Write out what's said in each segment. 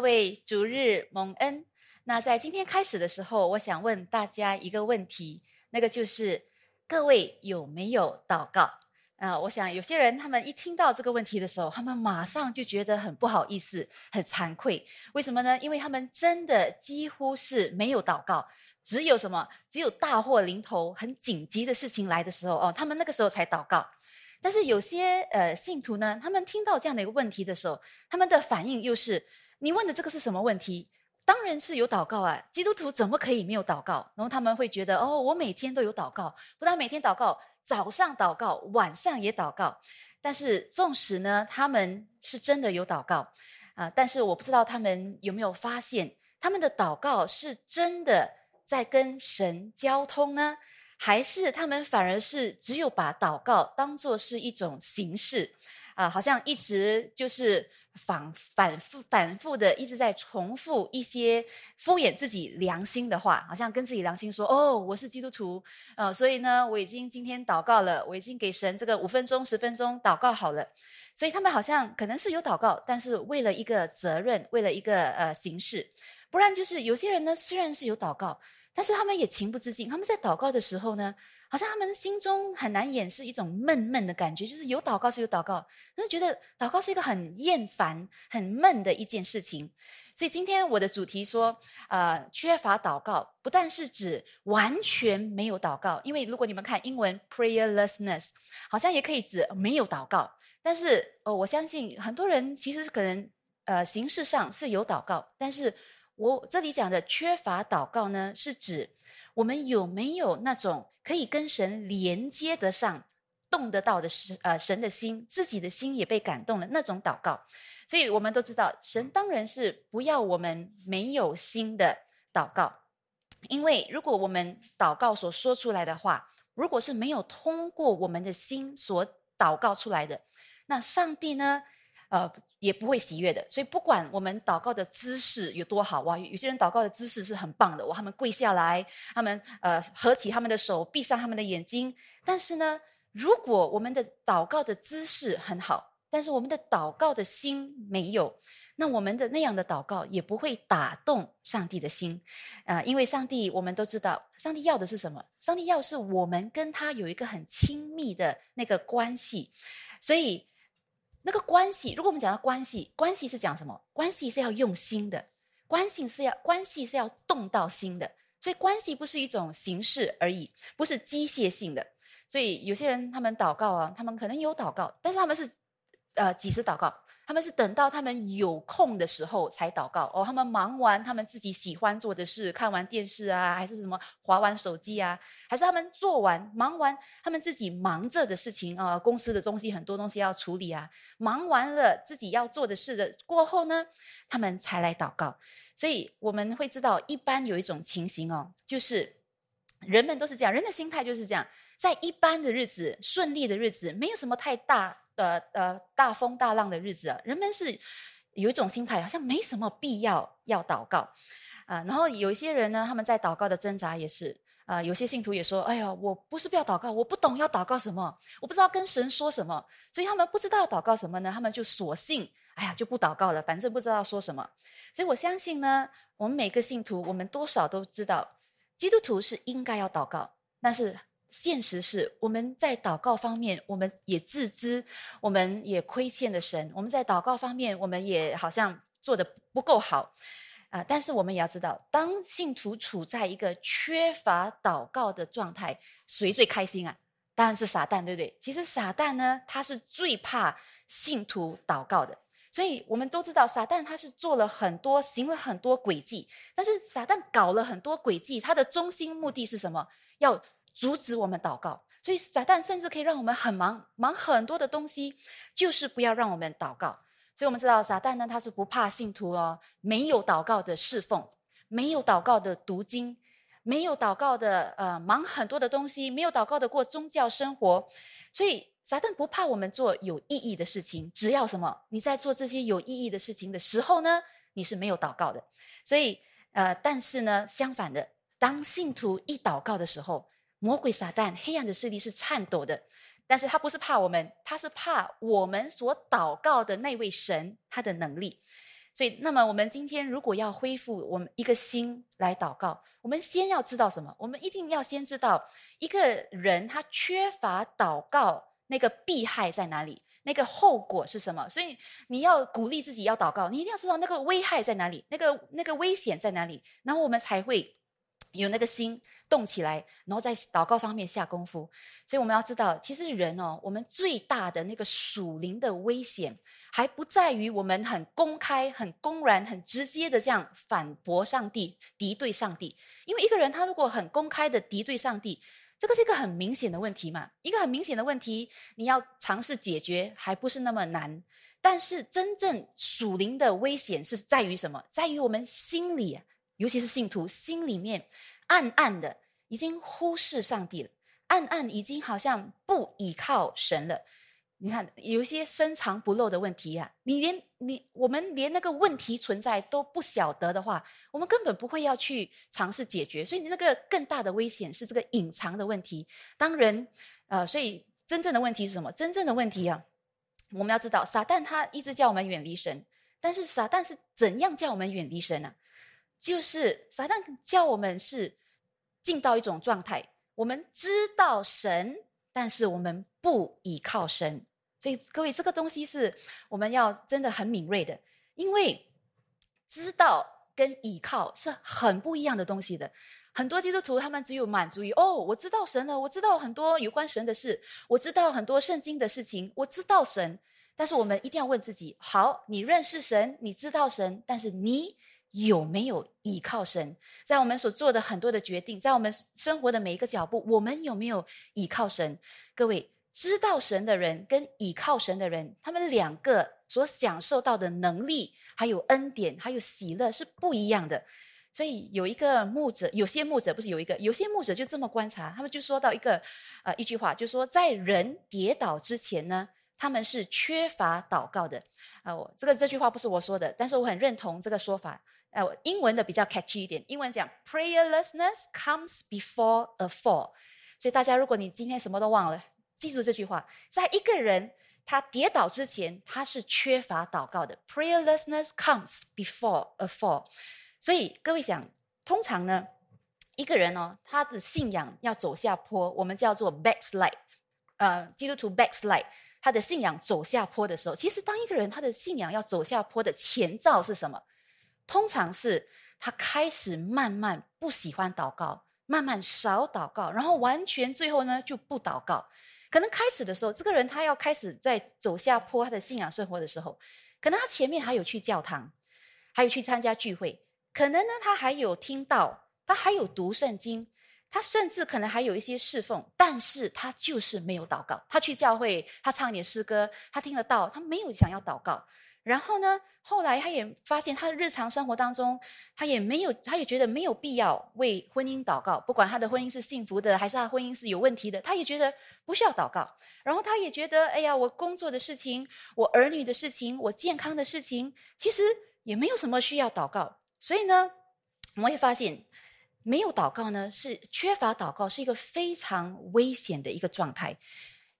各位逐日蒙恩。那在今天开始的时候，我想问大家一个问题，那个就是各位有没有祷告？啊，我想有些人他们一听到这个问题的时候，他们马上就觉得很不好意思、很惭愧。为什么呢？因为他们真的几乎是没有祷告，只有什么？只有大祸临头、很紧急的事情来的时候哦，他们那个时候才祷告。但是有些呃信徒呢，他们听到这样的一个问题的时候，他们的反应又是：你问的这个是什么问题？当然是有祷告啊！基督徒怎么可以没有祷告？然后他们会觉得：哦，我每天都有祷告，不但每天祷告，早上祷告，晚上也祷告。但是纵使呢，他们是真的有祷告啊，但是我不知道他们有没有发现，他们的祷告是真的在跟神交通呢？还是他们反而是只有把祷告当做是一种形式，啊，好像一直就是反反复反复的一直在重复一些敷衍自己良心的话，好像跟自己良心说：“哦，我是基督徒，呃，所以呢，我已经今天祷告了，我已经给神这个五分钟、十分钟祷告好了。”所以他们好像可能是有祷告，但是为了一个责任，为了一个呃形式，不然就是有些人呢，虽然是有祷告。但是他们也情不自禁，他们在祷告的时候呢，好像他们心中很难掩饰一种闷闷的感觉，就是有祷告是有祷告，但是觉得祷告是一个很厌烦、很闷的一件事情。所以今天我的主题说，呃，缺乏祷告，不但是指完全没有祷告，因为如果你们看英文 prayerlessness，好像也可以指没有祷告。但是哦，我相信很多人其实可能呃形式上是有祷告，但是。我这里讲的缺乏祷告呢，是指我们有没有那种可以跟神连接得上、动得到的神呃神的心，自己的心也被感动了那种祷告。所以我们都知道，神当然是不要我们没有心的祷告，因为如果我们祷告所说出来的话，如果是没有通过我们的心所祷告出来的，那上帝呢？呃，也不会喜悦的。所以，不管我们祷告的姿势有多好哇，有些人祷告的姿势是很棒的，哇，他们跪下来，他们呃合起他们的手，闭上他们的眼睛。但是呢，如果我们的祷告的姿势很好，但是我们的祷告的心没有，那我们的那样的祷告也不会打动上帝的心啊。因为上帝，我们都知道，上帝要的是什么？上帝要是我们跟他有一个很亲密的那个关系，所以。那个关系，如果我们讲到关系，关系是讲什么？关系是要用心的，关系是要关系是要动到心的，所以关系不是一种形式而已，不是机械性的。所以有些人他们祷告啊，他们可能有祷告，但是他们是呃几时祷告？他们是等到他们有空的时候才祷告哦。他们忙完他们自己喜欢做的事，看完电视啊，还是什么划完手机啊，还是他们做完忙完他们自己忙着的事情啊，公司的东西很多东西要处理啊，忙完了自己要做的事的过后呢，他们才来祷告。所以我们会知道，一般有一种情形哦，就是人们都是这样，人的心态就是这样，在一般的日子、顺利的日子，没有什么太大。呃呃，大风大浪的日子啊，人们是有一种心态，好像没什么必要要祷告啊。然后有一些人呢，他们在祷告的挣扎也是啊。有些信徒也说：“哎呀，我不是不要祷告，我不懂要祷告什么，我不知道跟神说什么，所以他们不知道要祷告什么呢？他们就索性哎呀就不祷告了，反正不知道说什么。所以我相信呢，我们每个信徒，我们多少都知道，基督徒是应该要祷告，但是。现实是，我们在祷告方面，我们也自知，我们也亏欠了神。我们在祷告方面，我们也好像做的不够好，啊！但是我们也要知道，当信徒处在一个缺乏祷告的状态，谁最开心啊？当然是撒旦，对不对？其实撒旦呢，他是最怕信徒祷告的。所以我们都知道，撒旦他是做了很多，行了很多诡计。但是撒旦搞了很多诡计，他的中心目的是什么？要阻止我们祷告，所以撒旦甚至可以让我们很忙，忙很多的东西，就是不要让我们祷告。所以我们知道，撒旦呢，他是不怕信徒哦，没有祷告的侍奉，没有祷告的读经，没有祷告的呃忙很多的东西，没有祷告的过宗教生活。所以撒旦不怕我们做有意义的事情，只要什么？你在做这些有意义的事情的时候呢，你是没有祷告的。所以呃，但是呢，相反的，当信徒一祷告的时候，魔鬼撒旦黑暗的势力是颤抖的，但是他不是怕我们，他是怕我们所祷告的那位神他的能力。所以，那么我们今天如果要恢复我们一个心来祷告，我们先要知道什么？我们一定要先知道一个人他缺乏祷告那个弊害在哪里，那个后果是什么。所以你要鼓励自己要祷告，你一定要知道那个危害在哪里，那个那个危险在哪里，然后我们才会。有那个心动起来，然后在祷告方面下功夫。所以我们要知道，其实人哦，我们最大的那个属灵的危险，还不在于我们很公开、很公然、很直接的这样反驳上帝、敌对上帝。因为一个人他如果很公开的敌对上帝，这个是一个很明显的问题嘛。一个很明显的问题，你要尝试解决，还不是那么难。但是真正属灵的危险是在于什么？在于我们心里。尤其是信徒心里面暗暗的已经忽视上帝了，暗暗已经好像不依靠神了。你看，有一些深藏不露的问题呀，你连你我们连那个问题存在都不晓得的话，我们根本不会要去尝试解决。所以，那个更大的危险是这个隐藏的问题。当人，呃，所以真正的问题是什么？真正的问题啊，我们要知道，撒旦他一直叫我们远离神，但是撒旦是怎样叫我们远离神呢？就是撒旦叫我们是进到一种状态，我们知道神，但是我们不依靠神。所以各位，这个东西是我们要真的很敏锐的，因为知道跟依靠是很不一样的东西的。很多基督徒他们只有满足于哦，我知道神了，我知道很多有关神的事，我知道很多圣经的事情，我知道神。但是我们一定要问自己：好，你认识神，你知道神，但是你。有没有依靠神？在我们所做的很多的决定，在我们生活的每一个脚步，我们有没有依靠神？各位知道神的人跟依靠神的人，他们两个所享受到的能力、还有恩典、还有喜乐是不一样的。所以有一个牧者，有些牧者不是有一个，有些牧者就这么观察，他们就说到一个呃一句话，就说在人跌倒之前呢。他们是缺乏祷告的，啊，我这个这句话不是我说的，但是我很认同这个说法。呃，英文的比较 catchy 一点，英文讲 prayerlessness comes before a fall。所以大家，如果你今天什么都忘了，记住这句话，在一个人他跌倒之前，他是缺乏祷告的。prayerlessness comes before a fall。所以各位想，通常呢，一个人哦，他的信仰要走下坡，我们叫做 backslide，呃，基督徒 backslide。他的信仰走下坡的时候，其实当一个人他的信仰要走下坡的前兆是什么？通常是他开始慢慢不喜欢祷告，慢慢少祷告，然后完全最后呢就不祷告。可能开始的时候，这个人他要开始在走下坡他的信仰生活的时候，可能他前面还有去教堂，还有去参加聚会，可能呢他还有听到，他还有读圣经。他甚至可能还有一些侍奉，但是他就是没有祷告。他去教会，他唱一点诗歌，他听得到，他没有想要祷告。然后呢，后来他也发现，他的日常生活当中，他也没有，他也觉得没有必要为婚姻祷告。不管他的婚姻是幸福的，还是他婚姻是有问题的，他也觉得不需要祷告。然后他也觉得，哎呀，我工作的事情，我儿女的事情，我健康的事情，其实也没有什么需要祷告。所以呢，我们会发现。没有祷告呢，是缺乏祷告，是一个非常危险的一个状态。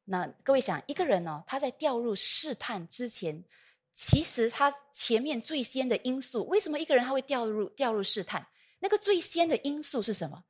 那各位想，一个人呢，他在掉入试探之前，其实他前面最先的因素，为什么一个人他会掉入掉入试探？那个最先的因素是什么？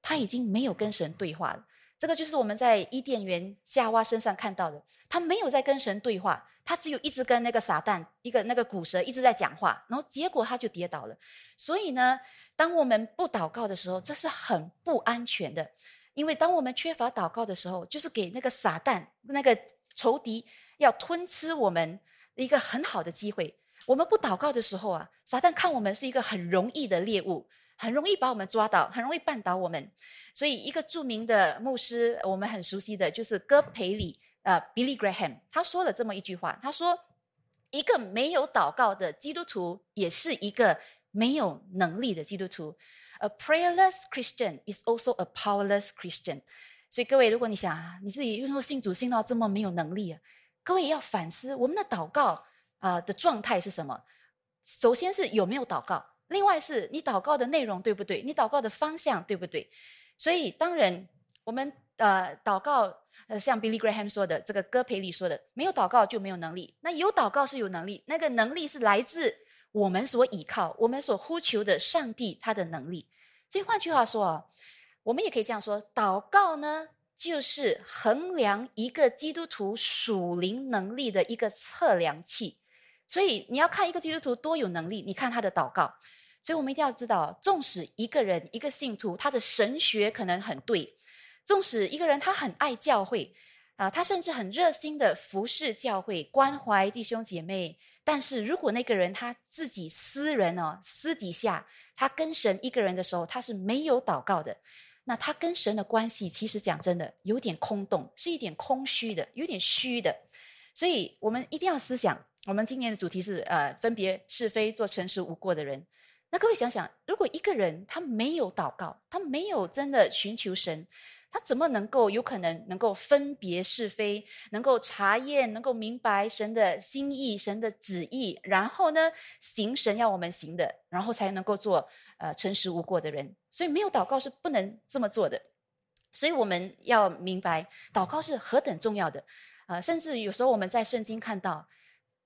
他已经没有跟神对话了。这个就是我们在伊甸园夏娃身上看到的，他没有在跟神对话，他只有一直跟那个撒旦一个那个古蛇一直在讲话，然后结果他就跌倒了。所以呢，当我们不祷告的时候，这是很不安全的，因为当我们缺乏祷告的时候，就是给那个撒旦那个仇敌要吞吃我们一个很好的机会。我们不祷告的时候啊，撒旦看我们是一个很容易的猎物。很容易把我们抓到，很容易绊倒我们。所以，一个著名的牧师，我们很熟悉的就是哥培里，呃，Billy Graham，他说了这么一句话：他说，一个没有祷告的基督徒，也是一个没有能力的基督徒。A prayerless Christian is also a powerless Christian。所以，各位，如果你想你自己为什么信主信到这么没有能力啊？各位也要反思我们的祷告啊的状态是什么？首先是有没有祷告。另外是你祷告的内容对不对？你祷告的方向对不对？所以当然，我们呃祷告，呃像 Billy Graham 说的，这个戈培里说的，没有祷告就没有能力。那有祷告是有能力，那个能力是来自我们所依靠、我们所呼求的上帝他的能力。所以换句话说啊，我们也可以这样说：祷告呢，就是衡量一个基督徒属灵能力的一个测量器。所以你要看一个基督徒多有能力，你看他的祷告。所以我们一定要知道，纵使一个人、一个信徒，他的神学可能很对，纵使一个人他很爱教会。啊，他甚至很热心的服侍教会，关怀弟兄姐妹。但是如果那个人他自己私人哦，私底下他跟神一个人的时候，他是没有祷告的，那他跟神的关系其实讲真的有点空洞，是一点空虚的，有点虚的。所以我们一定要思想，我们今年的主题是呃，分别是非，做诚实无过的人。那各位想想，如果一个人他没有祷告，他没有真的寻求神。他怎么能够有可能能够分别是非，能够查验，能够明白神的心意、神的旨意，然后呢行神要我们行的，然后才能够做呃诚实无过的人。所以没有祷告是不能这么做的。所以我们要明白祷告是何等重要的啊！甚至有时候我们在圣经看到，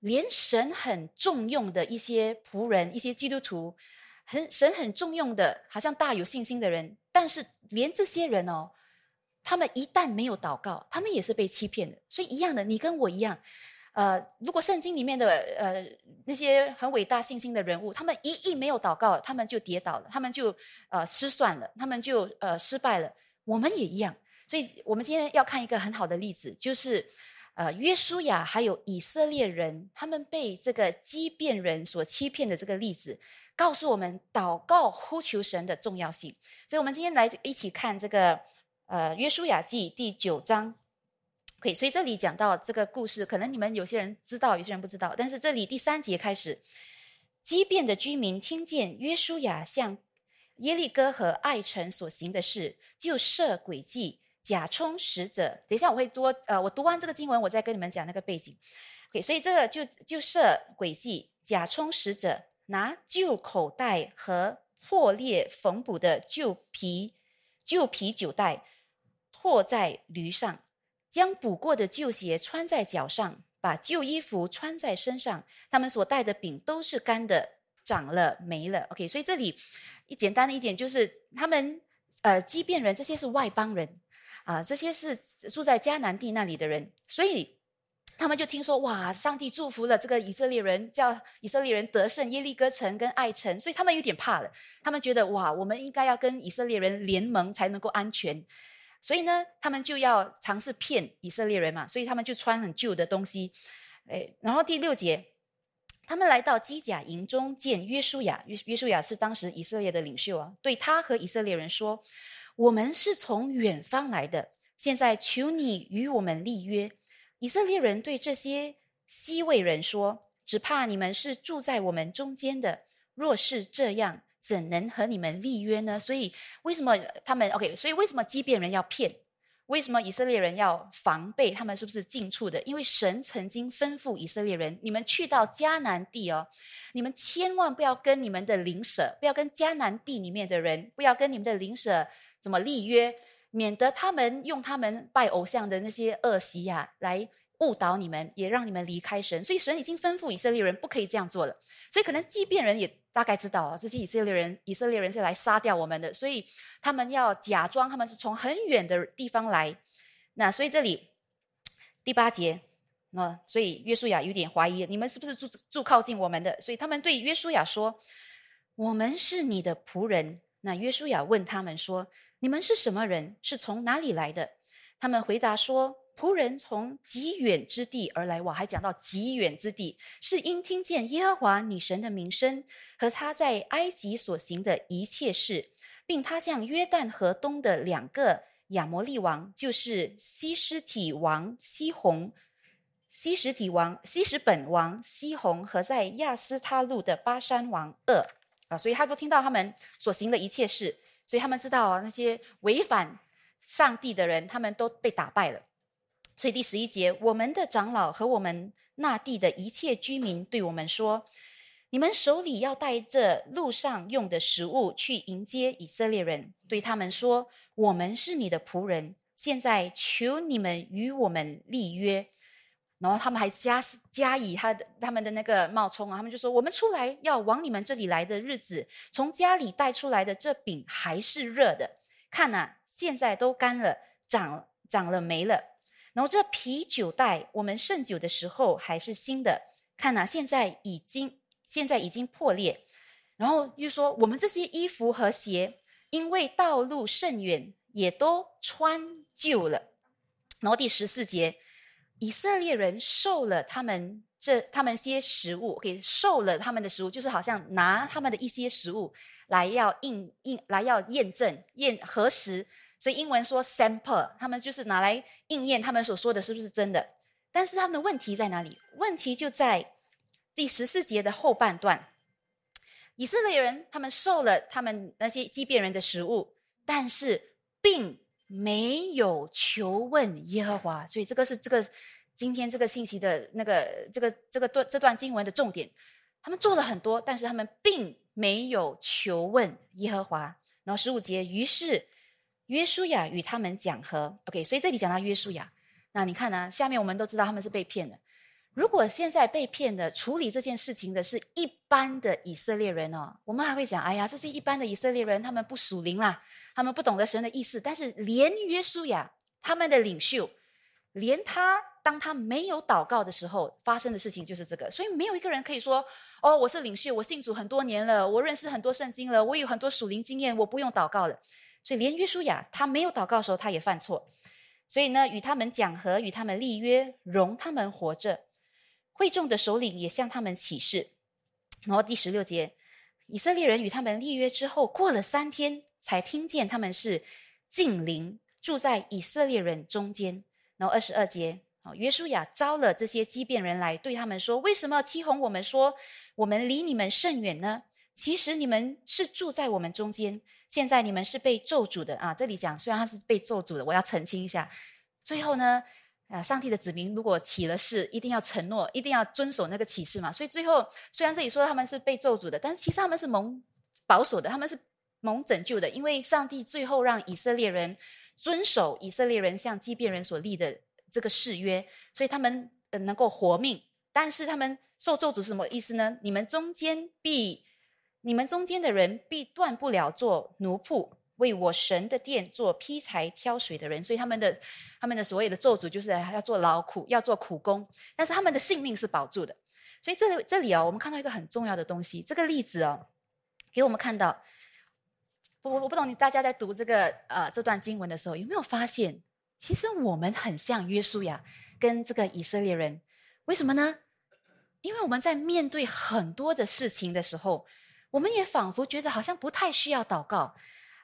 连神很重用的一些仆人、一些基督徒，很神很重用的，好像大有信心的人，但是连这些人哦。他们一旦没有祷告，他们也是被欺骗的。所以一样的，你跟我一样，呃，如果圣经里面的呃那些很伟大信心的人物，他们一一没有祷告，他们就跌倒了，他们就呃失算了，他们就呃失败了。我们也一样。所以我们今天要看一个很好的例子，就是呃约书亚还有以色列人，他们被这个畸变人所欺骗的这个例子，告诉我们祷告呼求神的重要性。所以我们今天来一起看这个。呃，约书亚记第九章，可以，所以这里讲到这个故事，可能你们有些人知道，有些人不知道。但是这里第三节开始，畸变的居民听见约书亚向耶利哥和爱城所行的事，就设诡计，假充使者。等一下我会多，呃，我读完这个经文，我再跟你们讲那个背景。OK，所以这个就就设诡计，假充使者，拿旧口袋和破裂缝补的旧皮旧皮酒袋。拖在驴上，将补过的旧鞋穿在脚上，把旧衣服穿在身上。他们所带的饼都是干的，长了没了。OK，所以这里一简单的一点就是，他们呃，畸变人这些是外邦人啊，这些是住在迦南地那里的人，所以他们就听说哇，上帝祝福了这个以色列人，叫以色列人得胜耶利哥城跟爱城，所以他们有点怕了。他们觉得哇，我们应该要跟以色列人联盟才能够安全。所以呢，他们就要尝试骗以色列人嘛，所以他们就穿很旧的东西，哎，然后第六节，他们来到基甲营中见约书亚，约约书亚是当时以色列的领袖啊，对他和以色列人说：“我们是从远方来的，现在求你与我们立约。”以色列人对这些西魏人说：“只怕你们是住在我们中间的，若是这样。”怎能和你们立约呢？所以为什么他们 OK？所以为什么畸变人要骗？为什么以色列人要防备他们？是不是近处的？因为神曾经吩咐以色列人：你们去到迦南地哦，你们千万不要跟你们的邻舍，不要跟迦南地里面的人，不要跟你们的邻舍怎么立约，免得他们用他们拜偶像的那些恶习呀来。误导你们，也让你们离开神，所以神已经吩咐以色列人不可以这样做了。所以可能即便人也大概知道啊，这些以色列人，以色列人是来杀掉我们的，所以他们要假装他们是从很远的地方来。那所以这里第八节，那所以约书亚有点怀疑，你们是不是住住靠近我们的？所以他们对约书亚说：“我们是你的仆人。”那约书亚问他们说：“你们是什么人？是从哪里来的？”他们回答说。仆人从极远之地而来，我还讲到极远之地，是因听见耶和华女神的名声和他在埃及所行的一切事，并他向约旦河东的两个亚摩利王，就是西施体王西宏、西什体王西什本王西宏和在亚斯他路的巴山王二啊，所以他都听到他们所行的一切事，所以他们知道那些违反上帝的人，他们都被打败了。所以第十一节，我们的长老和我们那地的一切居民对我们说：“你们手里要带着路上用的食物去迎接以色列人。”对他们说：“我们是你的仆人，现在求你们与我们立约。”然后他们还加加以他的他们的那个冒充啊，他们就说：“我们出来要往你们这里来的日子，从家里带出来的这饼还是热的。看呐，现在都干了，长长了没了。然后这啤酒袋，我们盛酒的时候还是新的。看呐，现在已经现在已经破裂。然后又说，我们这些衣服和鞋，因为道路甚远，也都穿旧了。然后第十四节。”以色列人受了他们这他们些食物，给受了他们的食物，就是好像拿他们的一些食物来要印印来要验证验核实，所以英文说 sample，他们就是拿来应验他们所说的是不是真的。但是他们的问题在哪里？问题就在第十四节的后半段，以色列人他们受了他们那些畸变人的食物，但是并。没有求问耶和华，所以这个是这个今天这个信息的那个这个这个段这段经文的重点。他们做了很多，但是他们并没有求问耶和华。然后十五节，于是约书亚与他们讲和。OK，所以这里讲到约书亚，那你看呢？下面我们都知道他们是被骗的。如果现在被骗的处理这件事情的是一般的以色列人哦，我们还会讲：哎呀，这是一般的以色列人，他们不属灵啦，他们不懂得神的意思。但是连约书亚他们的领袖，连他当他没有祷告的时候发生的事情就是这个。所以没有一个人可以说：哦，我是领袖，我信主很多年了，我认识很多圣经了，我有很多属灵经验，我不用祷告了。所以连约书亚他没有祷告的时候，他也犯错。所以呢，与他们讲和，与他们立约，容他们活着。会众的首领也向他们起誓，然后第十六节，以色列人与他们立约之后，过了三天，才听见他们是近邻住在以色列人中间。然后二十二节，啊，约书亚招了这些畸变人来，对他们说：“为什么欺哄我们说我们离你们甚远呢？其实你们是住在我们中间。现在你们是被咒诅的啊！这里讲，虽然他是被咒诅的，我要澄清一下。最后呢？”啊，上帝的子民如果起了誓，一定要承诺，一定要遵守那个启示嘛。所以最后，虽然这里说他们是被咒诅的，但是其实他们是蒙保守的，他们是蒙拯救的，因为上帝最后让以色列人遵守以色列人向畸变人所立的这个誓约，所以他们能够活命。但是他们受咒诅是什么意思呢？你们中间必，你们中间的人必断不了做奴仆。为我神的殿做劈柴挑水的人，所以他们的他们的所谓的咒诅就是要做劳苦，要做苦工，但是他们的性命是保住的。所以这里这里哦，我们看到一个很重要的东西，这个例子哦，给我们看到，我我不懂你大家在读这个呃这段经文的时候，有没有发现，其实我们很像约书亚跟这个以色列人，为什么呢？因为我们在面对很多的事情的时候，我们也仿佛觉得好像不太需要祷告。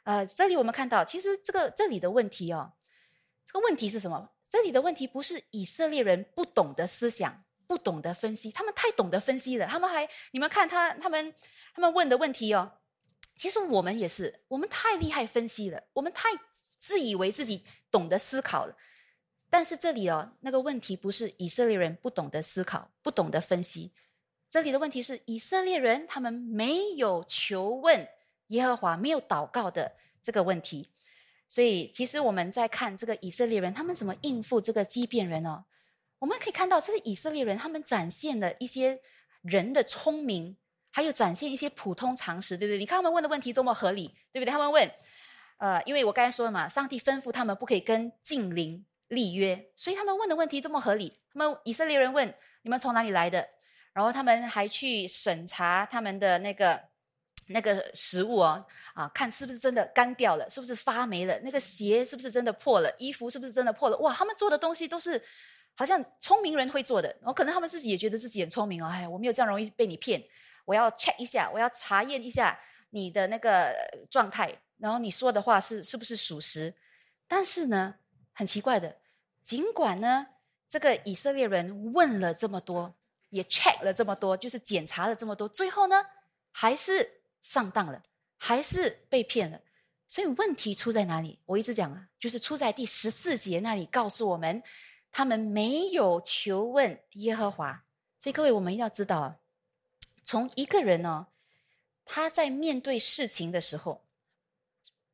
呃，这里我们看到，其实这个这里的问题哦，这个问题是什么？这里的问题不是以色列人不懂得思想，不懂得分析，他们太懂得分析了。他们还，你们看他他们他们问的问题哦，其实我们也是，我们太厉害分析了，我们太自以为自己懂得思考了。但是这里哦，那个问题不是以色列人不懂得思考，不懂得分析，这里的问题是以色列人他们没有求问。耶和华没有祷告的这个问题，所以其实我们在看这个以色列人，他们怎么应付这个畸变人呢？我们可以看到，这是以色列人，他们展现了一些人的聪明，还有展现一些普通常识，对不对？你看他们问的问题多么合理，对不对？他们问，呃，因为我刚才说了嘛，上帝吩咐他们不可以跟近邻立约，所以他们问的问题多么合理。他们以色列人问：你们从哪里来的？然后他们还去审查他们的那个。那个食物哦，啊，看是不是真的干掉了，是不是发霉了？那个鞋是不是真的破了？衣服是不是真的破了？哇，他们做的东西都是好像聪明人会做的。然后可能他们自己也觉得自己很聪明哦，哎，我没有这样容易被你骗。我要 check 一下，我要查验一下你的那个状态，然后你说的话是是不是属实？但是呢，很奇怪的，尽管呢，这个以色列人问了这么多，也 check 了这么多，就是检查了这么多，最后呢，还是。上当了，还是被骗了？所以问题出在哪里？我一直讲啊，就是出在第十四节那里，告诉我们他们没有求问耶和华。所以各位，我们要知道，从一个人呢，他在面对事情的时候，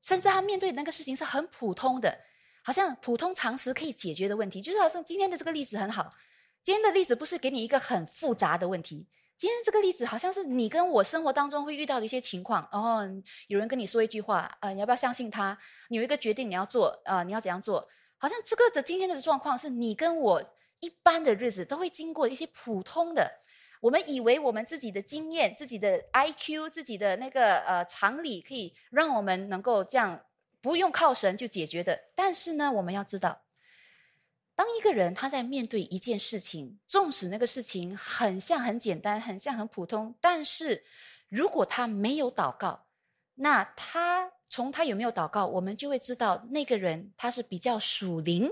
甚至他面对那个事情是很普通的，好像普通常识可以解决的问题，就是好像今天的这个例子很好。今天的例子不是给你一个很复杂的问题。今天这个例子好像是你跟我生活当中会遇到的一些情况。哦，有人跟你说一句话，呃，你要不要相信他？你有一个决定你要做，啊，你要怎样做？好像这个的今天的状况是你跟我一般的日子都会经过一些普通的。我们以为我们自己的经验、自己的 IQ、自己的那个呃常理，可以让我们能够这样不用靠神就解决的。但是呢，我们要知道。当一个人他在面对一件事情，纵使那个事情很像很简单，很像很普通，但是如果他没有祷告，那他从他有没有祷告，我们就会知道那个人他是比较属灵，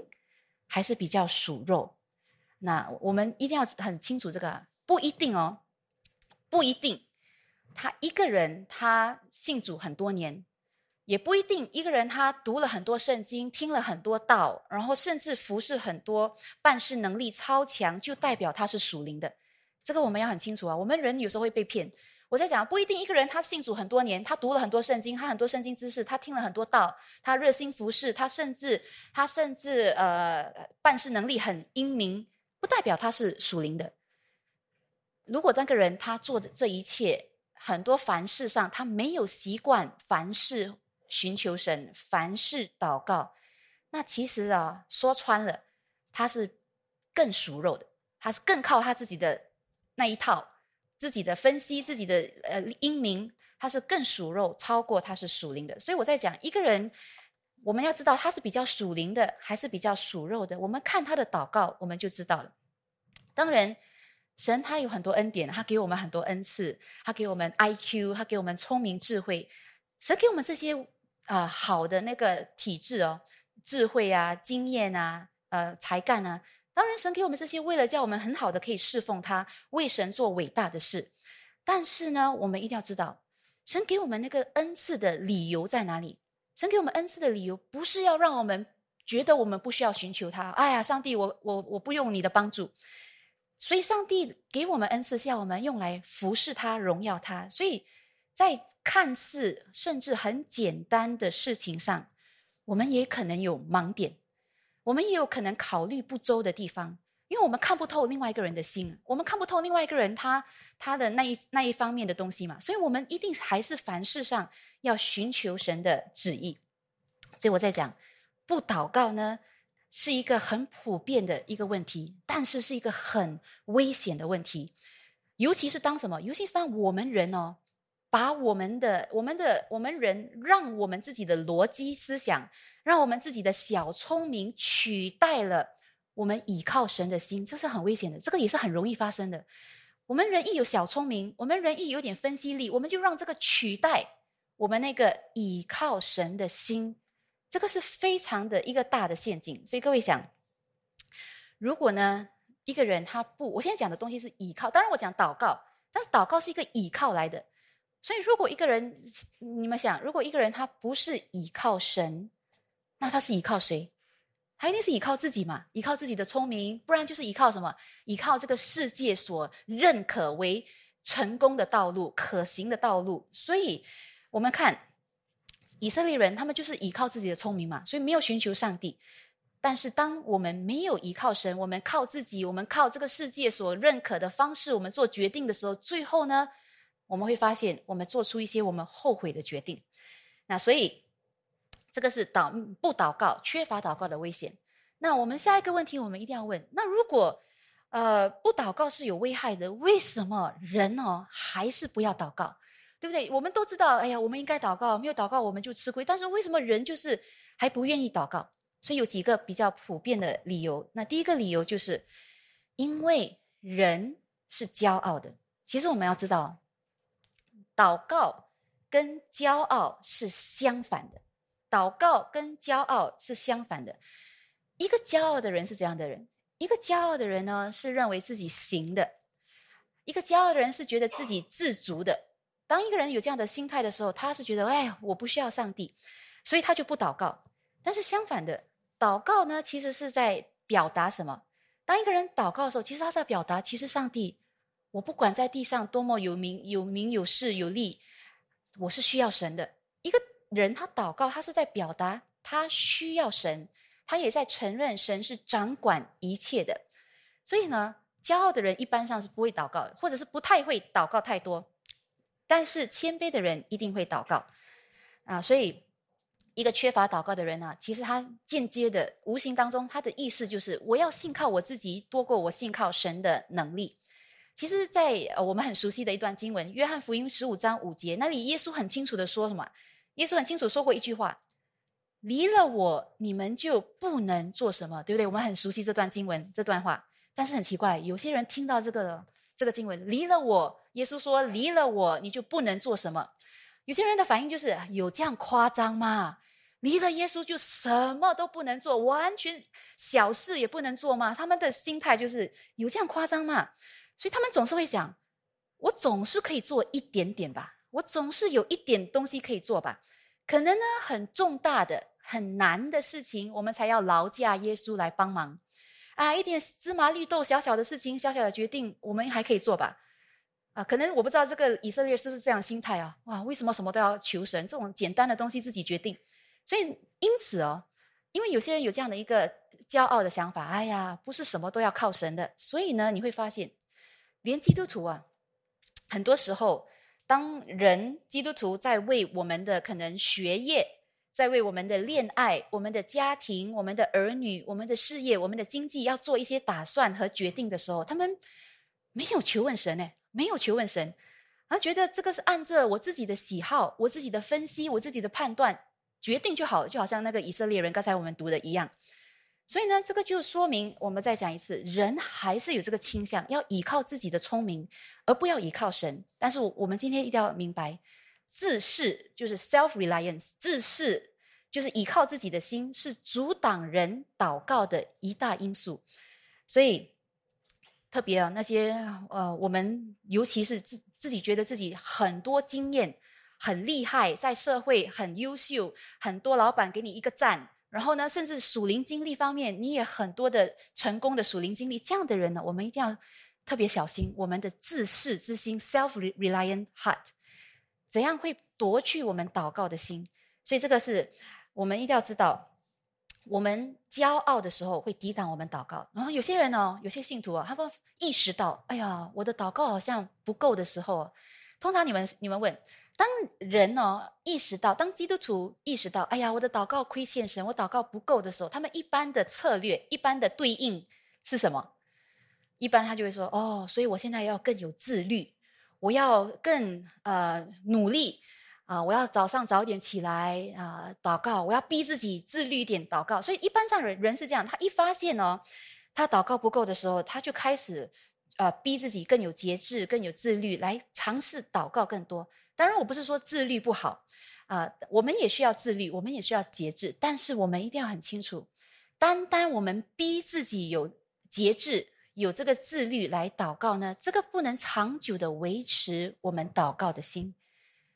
还是比较属肉。那我们一定要很清楚这个，不一定哦，不一定。他一个人他信主很多年。也不一定，一个人他读了很多圣经，听了很多道，然后甚至服侍很多，办事能力超强，就代表他是属灵的。这个我们要很清楚啊。我们人有时候会被骗。我在讲，不一定一个人他信主很多年，他读了很多圣经，他很多圣经知识，他听了很多道，他热心服侍，他甚至他甚至呃办事能力很英明，不代表他是属灵的。如果那个人他做的这一切，很多凡事上他没有习惯凡事。寻求神，凡事祷告，那其实啊，说穿了，他是更熟肉的，他是更靠他自己的那一套，自己的分析，自己的呃英明，他是更属肉，超过他是属灵的。所以我在讲一个人，我们要知道他是比较属灵的，还是比较属肉的，我们看他的祷告，我们就知道了。当然，神他有很多恩典，他给我们很多恩赐，他给我们 I Q，他给我们聪明智慧，神给我们这些。啊，好的那个体质哦，智慧啊，经验啊，呃，才干啊。当然，神给我们这些，为了叫我们很好的可以侍奉他，为神做伟大的事。但是呢，我们一定要知道，神给我们那个恩赐的理由在哪里？神给我们恩赐的理由，不是要让我们觉得我们不需要寻求他。哎呀，上帝，我我我不用你的帮助。所以，上帝给我们恩赐，是要我们用来服侍他，荣耀他。所以。在看似甚至很简单的事情上，我们也可能有盲点，我们也有可能考虑不周的地方，因为我们看不透另外一个人的心，我们看不透另外一个人他他的那一那一方面的东西嘛，所以我们一定还是凡事上要寻求神的旨意。所以我在讲，不祷告呢是一个很普遍的一个问题，但是是一个很危险的问题，尤其是当什么？尤其是当我们人哦。把我们的、我们的、我们人，让我们自己的逻辑思想，让我们自己的小聪明取代了我们倚靠神的心，这是很危险的。这个也是很容易发生的。我们人一有小聪明，我们人一有点分析力，我们就让这个取代我们那个倚靠神的心，这个是非常的一个大的陷阱。所以各位想，如果呢一个人他不，我现在讲的东西是倚靠，当然我讲祷告，但是祷告是一个倚靠来的。所以，如果一个人，你们想，如果一个人他不是依靠神，那他是依靠谁？他一定是依靠自己嘛？依靠自己的聪明，不然就是依靠什么？依靠这个世界所认可为成功的道路、可行的道路。所以，我们看以色列人，他们就是依靠自己的聪明嘛，所以没有寻求上帝。但是，当我们没有依靠神，我们靠自己，我们靠这个世界所认可的方式，我们做决定的时候，最后呢？我们会发现，我们做出一些我们后悔的决定。那所以，这个是祷不祷告、缺乏祷告的危险。那我们下一个问题，我们一定要问：那如果呃不祷告是有危害的，为什么人哦还是不要祷告？对不对？我们都知道，哎呀，我们应该祷告，没有祷告我们就吃亏。但是为什么人就是还不愿意祷告？所以有几个比较普遍的理由。那第一个理由就是，因为人是骄傲的。其实我们要知道。祷告跟骄傲是相反的，祷告跟骄傲是相反的。一个骄傲的人是怎样的人？一个骄傲的人呢，是认为自己行的；一个骄傲的人是觉得自己自足的。当一个人有这样的心态的时候，他是觉得，哎呀，我不需要上帝，所以他就不祷告。但是相反的，祷告呢，其实是在表达什么？当一个人祷告的时候，其实他在表达，其实上帝。我不管在地上多么有名、有名有势有利，我是需要神的。一个人他祷告，他是在表达他需要神，他也在承认神是掌管一切的。所以呢，骄傲的人一般上是不会祷告，或者是不太会祷告太多。但是谦卑的人一定会祷告啊。所以，一个缺乏祷告的人呢，其实他间接的、无形当中，他的意思就是我要信靠我自己多过我信靠神的能力。其实，在呃我们很熟悉的一段经文《约翰福音》十五章五节，那里耶稣很清楚的说什么？耶稣很清楚说过一句话。离了我，你们就不能做什么，对不对？我们很熟悉这段经文这段话，但是很奇怪，有些人听到这个这个经文，离了我，耶稣说离了我，你就不能做什么。有些人的反应就是有这样夸张吗？离了耶稣就什么都不能做，完全小事也不能做吗？他们的心态就是有这样夸张吗？所以他们总是会想，我总是可以做一点点吧，我总是有一点东西可以做吧。可能呢，很重大的、很难的事情，我们才要劳驾耶稣来帮忙。啊，一点芝麻绿豆、小小的事情、小小的决定，我们还可以做吧？啊，可能我不知道这个以色列是不是这样心态啊？哇，为什么什么都要求神？这种简单的东西自己决定。所以因此哦，因为有些人有这样的一个骄傲的想法，哎呀，不是什么都要靠神的。所以呢，你会发现，连基督徒啊，很多时候。当人基督徒在为我们的可能学业，在为我们的恋爱、我们的家庭、我们的儿女、我们的事业、我们的经济要做一些打算和决定的时候，他们没有求问神呢，没有求问神，而觉得这个是按照我自己的喜好、我自己的分析、我自己的判断决定就好，就好像那个以色列人刚才我们读的一样。所以呢，这个就说明我们再讲一次，人还是有这个倾向，要依靠自己的聪明，而不要依靠神。但是我们今天一定要明白，自恃就是 self reliance，自恃就是依靠自己的心，是阻挡人祷告的一大因素。所以，特别啊，那些呃，我们尤其是自自己觉得自己很多经验、很厉害，在社会很优秀，很多老板给你一个赞。然后呢，甚至属灵经历方面，你也很多的成功的属灵经历，这样的人呢，我们一定要特别小心我们的自恃之心 （self-reliant heart），怎样会夺去我们祷告的心？所以这个是我们一定要知道，我们骄傲的时候会抵挡我们祷告。然后有些人呢，有些信徒啊，他们意识到，哎呀，我的祷告好像不够的时候，通常你们你们问。当人呢意识到，当基督徒意识到，哎呀，我的祷告亏欠神，我祷告不够的时候，他们一般的策略、一般的对应是什么？一般他就会说，哦，所以我现在要更有自律，我要更呃努力啊，我要早上早点起来啊祷告，我要逼自己自律一点祷告。所以一般上人人是这样，他一发现哦，他祷告不够的时候，他就开始呃逼自己更有节制、更有自律，来尝试祷告更多。当然，我不是说自律不好，啊，我们也需要自律，我们也需要节制。但是我们一定要很清楚，单单我们逼自己有节制、有这个自律来祷告呢，这个不能长久的维持我们祷告的心。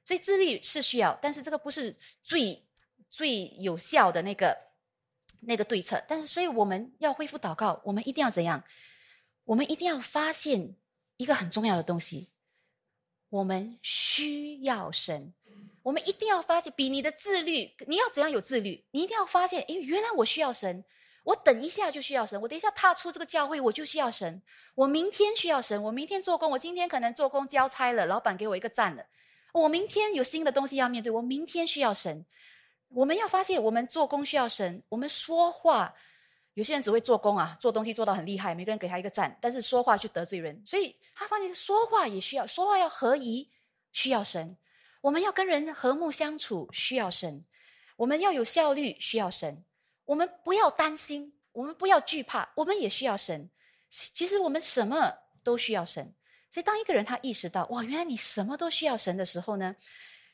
所以自律是需要，但是这个不是最最有效的那个那个对策。但是，所以我们要恢复祷告，我们一定要怎样？我们一定要发现一个很重要的东西。我们需要神，我们一定要发现，比你的自律，你要怎样有自律？你一定要发现，诶，原来我需要神，我等一下就需要神，我等一下踏出这个教会，我就需要神，我明天需要神，我明天做工，我今天可能做工交差了，老板给我一个赞了，我明天有新的东西要面对，我明天需要神。我们要发现，我们做工需要神，我们说话。有些人只会做工啊，做东西做到很厉害，每个人给他一个赞，但是说话去得罪人，所以他发现说话也需要，说话要合宜，需要神。我们要跟人和睦相处，需要神。我们要有效率，需要神。我们不要担心，我们不要惧怕，我们也需要神。其实我们什么都需要神。所以当一个人他意识到，哇，原来你什么都需要神的时候呢？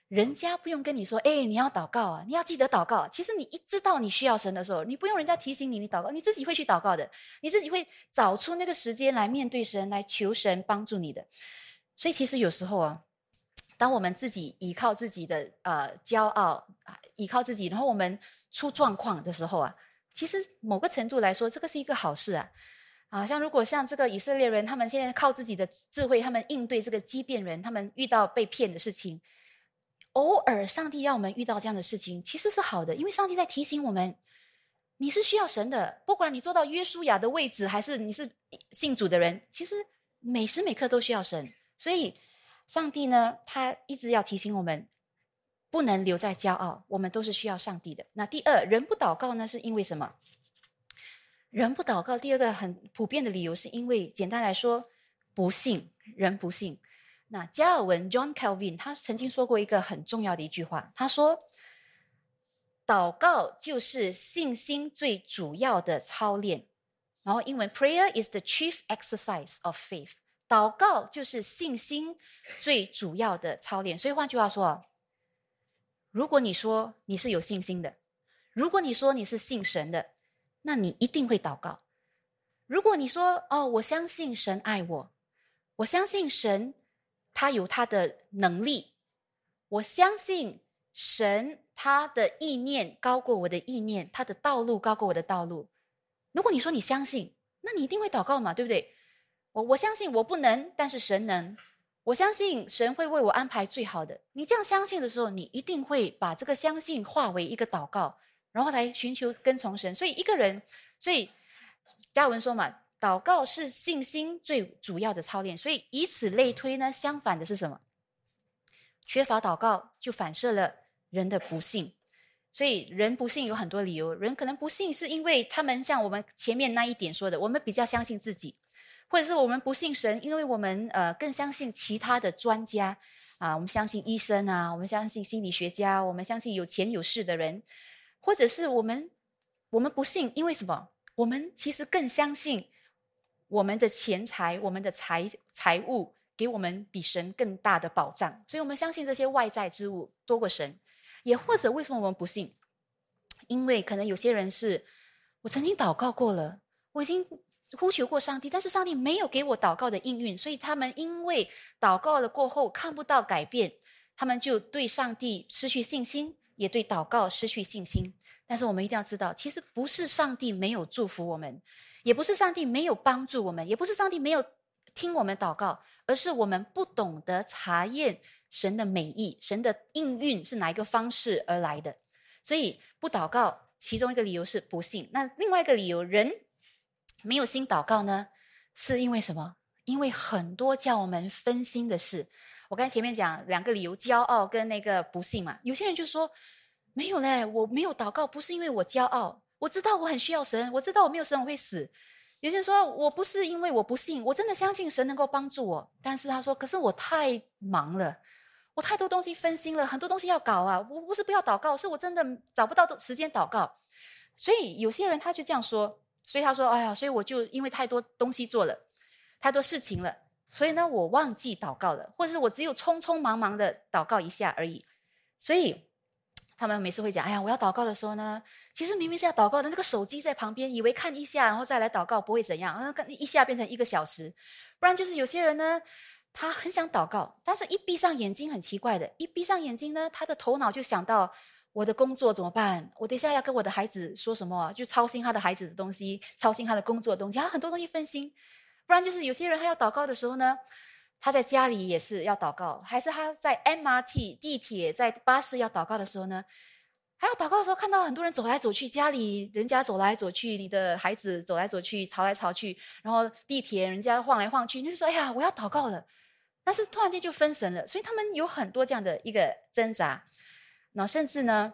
人家不用跟你说，哎，你要祷告啊，你要记得祷告。其实你一知道你需要神的时候，你不用人家提醒你，你祷告，你自己会去祷告的，你自己会找出那个时间来面对神，来求神帮助你的。所以其实有时候啊，当我们自己依靠自己的呃骄傲啊，依靠自己，然后我们出状况的时候啊，其实某个程度来说，这个是一个好事啊。啊，像如果像这个以色列人，他们现在靠自己的智慧，他们应对这个畸变人，他们遇到被骗的事情。偶尔，上帝让我们遇到这样的事情，其实是好的，因为上帝在提醒我们：你是需要神的，不管你做到约书亚的位置，还是你是信主的人，其实每时每刻都需要神。所以，上帝呢，他一直要提醒我们，不能留在骄傲，我们都是需要上帝的。那第二，人不祷告呢，是因为什么？人不祷告，第二个很普遍的理由，是因为简单来说，不信。人不信。那加尔文 （John Calvin） 他曾经说过一个很重要的一句话，他说。祷告就是信心最主要的操练，然后英文 prayer is the chief exercise of faith。祷告就是信心最主要的操练。所以换句话说，如果你说你是有信心的，如果你说你是信神的，那你一定会祷告。如果你说哦，我相信神爱我，我相信神他有他的能力，我相信。神他的意念高过我的意念，他的道路高过我的道路。如果你说你相信，那你一定会祷告嘛，对不对？我我相信我不能，但是神能。我相信神会为我安排最好的。你这样相信的时候，你一定会把这个相信化为一个祷告，然后来寻求跟从神。所以一个人，所以嘉文说嘛，祷告是信心最主要的操练。所以以此类推呢，相反的是什么？缺乏祷告，就反射了人的不幸。所以人不幸有很多理由。人可能不幸是因为他们像我们前面那一点说的，我们比较相信自己，或者是我们不信神，因为我们呃更相信其他的专家啊，我们相信医生啊，我们相信心理学家，我们相信有钱有势的人，或者是我们我们不信，因为什么？我们其实更相信我们的钱财，我们的财财物。给我们比神更大的保障，所以我们相信这些外在之物多过神。也或者，为什么我们不信？因为可能有些人是，我曾经祷告过了，我已经呼求过上帝，但是上帝没有给我祷告的应允，所以他们因为祷告了过后看不到改变，他们就对上帝失去信心，也对祷告失去信心。但是我们一定要知道，其实不是上帝没有祝福我们，也不是上帝没有帮助我们，也不是上帝没有。听我们祷告，而是我们不懂得查验神的美意，神的应运是哪一个方式而来的，所以不祷告。其中一个理由是不信。那另外一个理由，人没有心祷告呢，是因为什么？因为很多叫我们分心的事。我刚前面讲两个理由：骄傲跟那个不信嘛。有些人就说没有嘞，我没有祷告，不是因为我骄傲，我知道我很需要神，我知道我没有神我会死。有些人说我不是因为我不信，我真的相信神能够帮助我。但是他说，可是我太忙了，我太多东西分心了，很多东西要搞啊。我不是不要祷告，是我真的找不到时间祷告。所以有些人他就这样说，所以他说，哎呀，所以我就因为太多东西做了，太多事情了，所以呢，我忘记祷告了，或者是我只有匆匆忙忙的祷告一下而已。所以。他们每次会讲：“哎呀，我要祷告的时候呢，其实明明是要祷告的，那个手机在旁边，以为看一下，然后再来祷告不会怎样，啊看一下变成一个小时。不然就是有些人呢，他很想祷告，但是一闭上眼睛，很奇怪的，一闭上眼睛呢，他的头脑就想到我的工作怎么办？我等一下要跟我的孩子说什么？就操心他的孩子的东西，操心他的工作的东西，他很多东西分心。不然就是有些人他要祷告的时候呢。”他在家里也是要祷告，还是他在 MRT 地铁在巴士要祷告的时候呢？还要祷告的时候，看到很多人走来走去，家里人家走来走去，你的孩子走来走去，吵来吵去，然后地铁人家晃来晃去，你就说：“哎呀，我要祷告了。”但是突然间就分神了，所以他们有很多这样的一个挣扎。那甚至呢，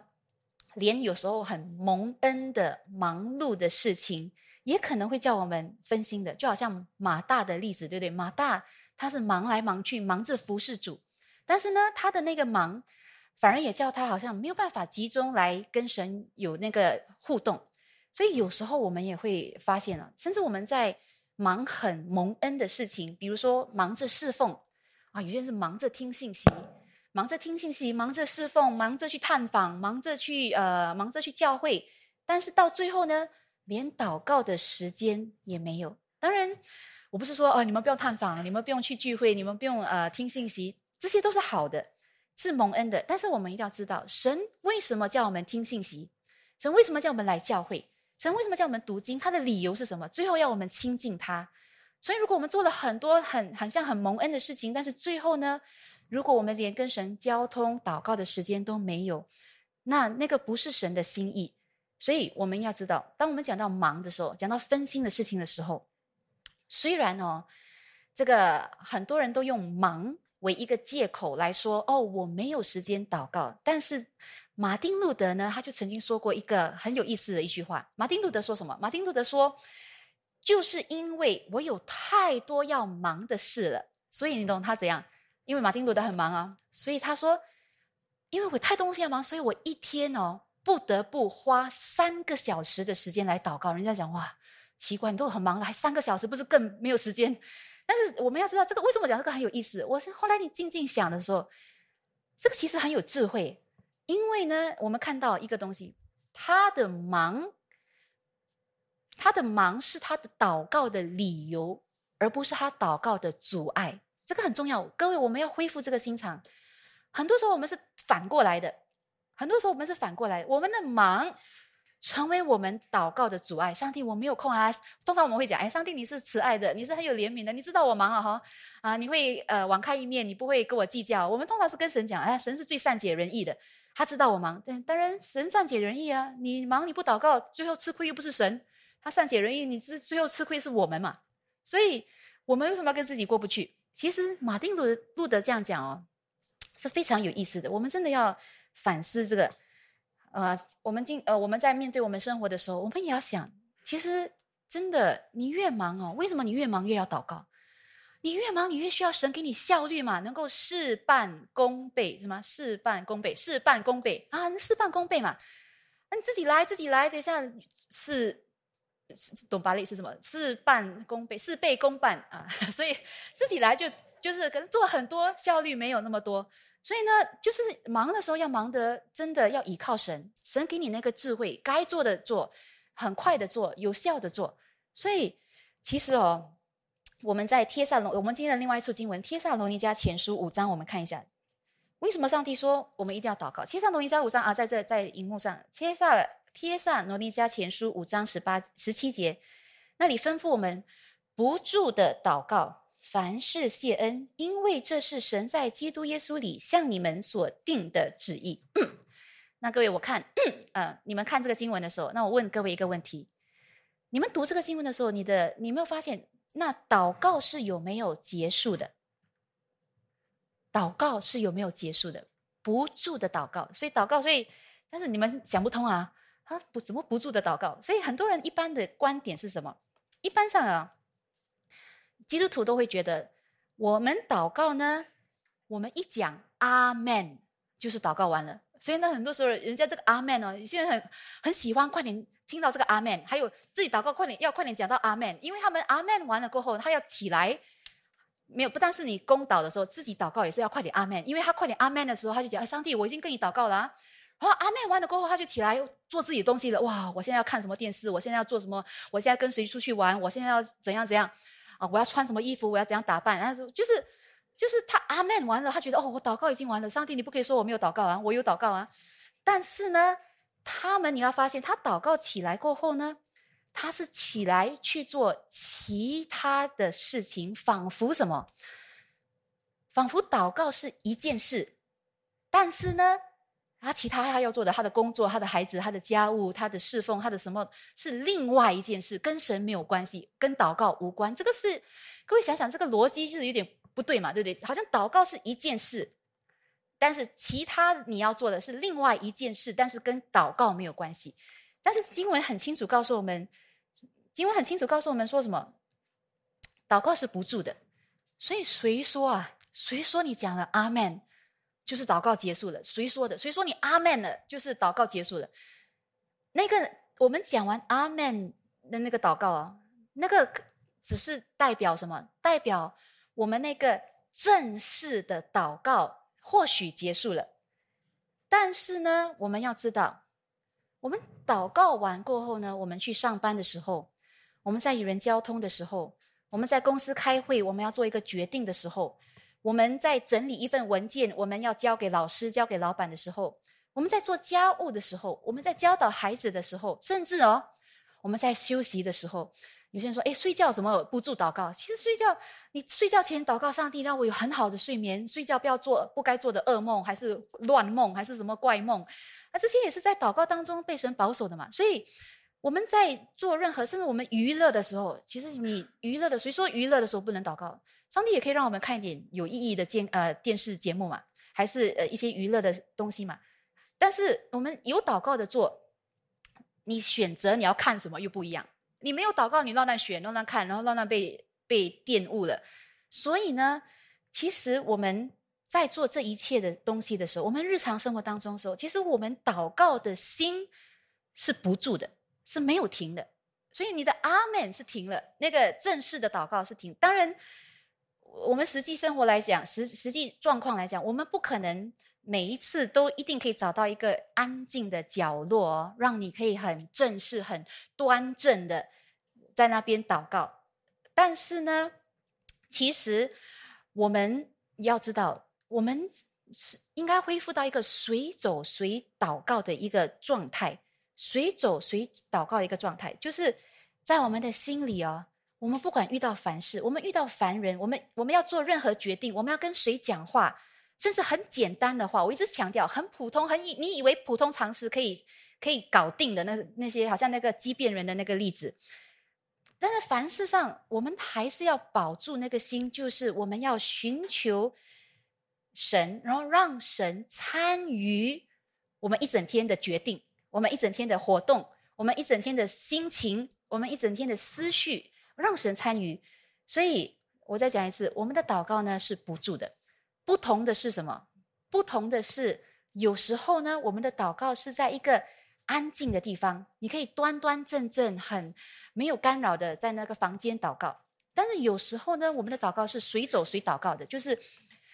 连有时候很蒙恩的忙碌的事情，也可能会叫我们分心的，就好像马大的例子，对不对？马大。他是忙来忙去，忙着服侍主，但是呢，他的那个忙，反而也叫他好像没有办法集中来跟神有那个互动。所以有时候我们也会发现了，甚至我们在忙很蒙恩的事情，比如说忙着侍奉啊，有些人是忙着听信息，忙着听信息，忙着侍奉，忙着去探访，忙着去呃，忙着去教会，但是到最后呢，连祷告的时间也没有。当然。我不是说哦，你们不用探访，你们不用去聚会，你们不用呃听信息，这些都是好的，是蒙恩的。但是我们一定要知道，神为什么叫我们听信息？神为什么叫我们来教会？神为什么叫我们读经？他的理由是什么？最后要我们亲近他。所以，如果我们做了很多很很像很蒙恩的事情，但是最后呢，如果我们连跟神交通、祷告的时间都没有，那那个不是神的心意。所以我们要知道，当我们讲到忙的时候，讲到分心的事情的时候，虽然哦，这个很多人都用忙为一个借口来说，哦，我没有时间祷告。但是马丁路德呢，他就曾经说过一个很有意思的一句话。马丁路德说什么？马丁路德说，就是因为我有太多要忙的事了，所以你懂他怎样？因为马丁路德很忙啊，所以他说，因为我太东西要忙，所以我一天哦。不得不花三个小时的时间来祷告。人家讲哇，奇怪，你都很忙了，还三个小时，不是更没有时间？但是我们要知道，这个为什么讲这个很有意思？我是后来你静静想的时候，这个其实很有智慧。因为呢，我们看到一个东西，他的忙，他的忙是他的祷告的理由，而不是他祷告的阻碍。这个很重要，各位，我们要恢复这个心肠。很多时候我们是反过来的。很多时候我们是反过来，我们的忙成为我们祷告的阻碍。上帝，我没有空啊！通常我们会讲：“哎，上帝，你是慈爱的，你是很有怜悯的，你知道我忙了哈啊！你会呃网开一面，你不会跟我计较。”我们通常是跟神讲：“哎，神是最善解人意的，他知道我忙。但当然，神善解人意啊！你忙你不祷告，最后吃亏又不是神，他善解人意，你最最后吃亏是我们嘛？所以，我们为什么要跟自己过不去？其实，马丁路路德这样讲哦，是非常有意思的。我们真的要。反思这个，呃，我们今呃我们在面对我们生活的时候，我们也要想，其实真的，你越忙哦，为什么你越忙越要祷告？你越忙，你越需要神给你效率嘛，能够事半功倍，什么事半功倍？事半功倍啊，事半功倍嘛，那你自己来，自己来，等一下是懂巴利是什么？事半功倍，事倍功半啊，所以自己来就就是可能做很多，效率没有那么多。所以呢，就是忙的时候要忙得真的要依靠神，神给你那个智慧，该做的做，很快的做，有效的做。所以其实哦，我们在贴萨罗，我们今天的另外一处经文《贴萨罗尼迦前书》五章，我们看一下，为什么上帝说我们一定要祷告？《贴萨罗尼迦五章啊，在这在荧幕上，《贴萨贴萨罗尼迦前书》五章十八十七节，那里吩咐我们不住的祷告。凡事谢恩，因为这是神在基督耶稣里向你们所定的旨意。那各位，我看，呃，你们看这个经文的时候，那我问各位一个问题：你们读这个经文的时候，你的你没有发现，那祷告是有没有结束的？祷告是有没有结束的？不住的祷告，所以祷告，所以，但是你们想不通啊，啊，不怎么不住的祷告？所以很多人一般的观点是什么？一般上啊。基督徒都会觉得，我们祷告呢，我们一讲阿门就是祷告完了。所以呢，很多时候人家这个阿门哦，有些人很很喜欢快点听到这个阿门，还有自己祷告快点要快点讲到阿门，因为他们阿门完了过后，他要起来，没有不但是你攻祷的时候，自己祷告也是要快点阿门，因为他快点阿门的时候，他就讲：哎，上帝，我已经跟你祷告了。然后阿门完了过后，他就起来做自己的东西了。哇，我现在要看什么电视？我现在要做什么？我现在跟谁出去玩？我现在要怎样怎样？啊！我要穿什么衣服？我要怎样打扮？然后就是，就是他阿门完了，他觉得哦，我祷告已经完了。上帝，你不可以说我没有祷告啊，我有祷告啊。但是呢，他们你要发现，他祷告起来过后呢，他是起来去做其他的事情，仿佛什么？仿佛祷告是一件事，但是呢？他其他他要做的，他的工作、他的孩子、他的家务、他的侍奉、他的什么，是另外一件事，跟神没有关系，跟祷告无关。这个是各位想想，这个逻辑就是有点不对嘛，对不对？好像祷告是一件事，但是其他你要做的是另外一件事，但是跟祷告没有关系。但是经文很清楚告诉我们，经文很清楚告诉我们说什么？祷告是不住的。所以谁说啊？谁说你讲了阿门？就是祷告结束了，谁说的？谁说你阿门了？就是祷告结束了。那个我们讲完阿门的那个祷告啊，那个只是代表什么？代表我们那个正式的祷告或许结束了。但是呢，我们要知道，我们祷告完过后呢，我们去上班的时候，我们在与人交通的时候，我们在公司开会，我们要做一个决定的时候。我们在整理一份文件，我们要交给老师、交给老板的时候；我们在做家务的时候；我们在教导孩子的时候；甚至哦，我们在休息的时候。有些人说：“哎，睡觉怎么不住祷告？”其实睡觉，你睡觉前祷告上帝，让我有很好的睡眠。睡觉不要做不该做的噩梦，还是乱梦，还是什么怪梦？那这些也是在祷告当中被神保守的嘛。所以我们在做任何，甚至我们娱乐的时候，其实你娱乐的，谁说娱乐的时候不能祷告？上帝也可以让我们看一点有意义的电呃电视节目嘛，还是呃一些娱乐的东西嘛。但是我们有祷告的做，你选择你要看什么又不一样。你没有祷告，你乱乱选、乱乱看，然后乱乱被被玷污了。所以呢，其实我们在做这一切的东西的时候，我们日常生活当中的时候，其实我们祷告的心是不住的，是没有停的。所以你的阿门是停了，那个正式的祷告是停。当然，我们实际生活来讲，实实际状况来讲，我们不可能每一次都一定可以找到一个安静的角落，让你可以很正式、很端正的在那边祷告。但是呢？其实，我们要知道，我们是应该恢复到一个随走随祷告的一个状态，随走随祷告的一个状态，就是在我们的心里哦。我们不管遇到凡事，我们遇到凡人，我们我们要做任何决定，我们要跟谁讲话，甚至很简单的话，我一直强调，很普通，很以你以为普通常识可以可以搞定的那那些，好像那个畸变人的那个例子。但是凡事上，我们还是要保住那个心，就是我们要寻求神，然后让神参与我们一整天的决定，我们一整天的活动，我们一整天的心情，我们一整天的思绪，让神参与。所以我再讲一次，我们的祷告呢是不住的。不同的是什么？不同的是，有时候呢，我们的祷告是在一个安静的地方，你可以端端正正很。没有干扰的，在那个房间祷告。但是有时候呢，我们的祷告是随走随祷告的，就是，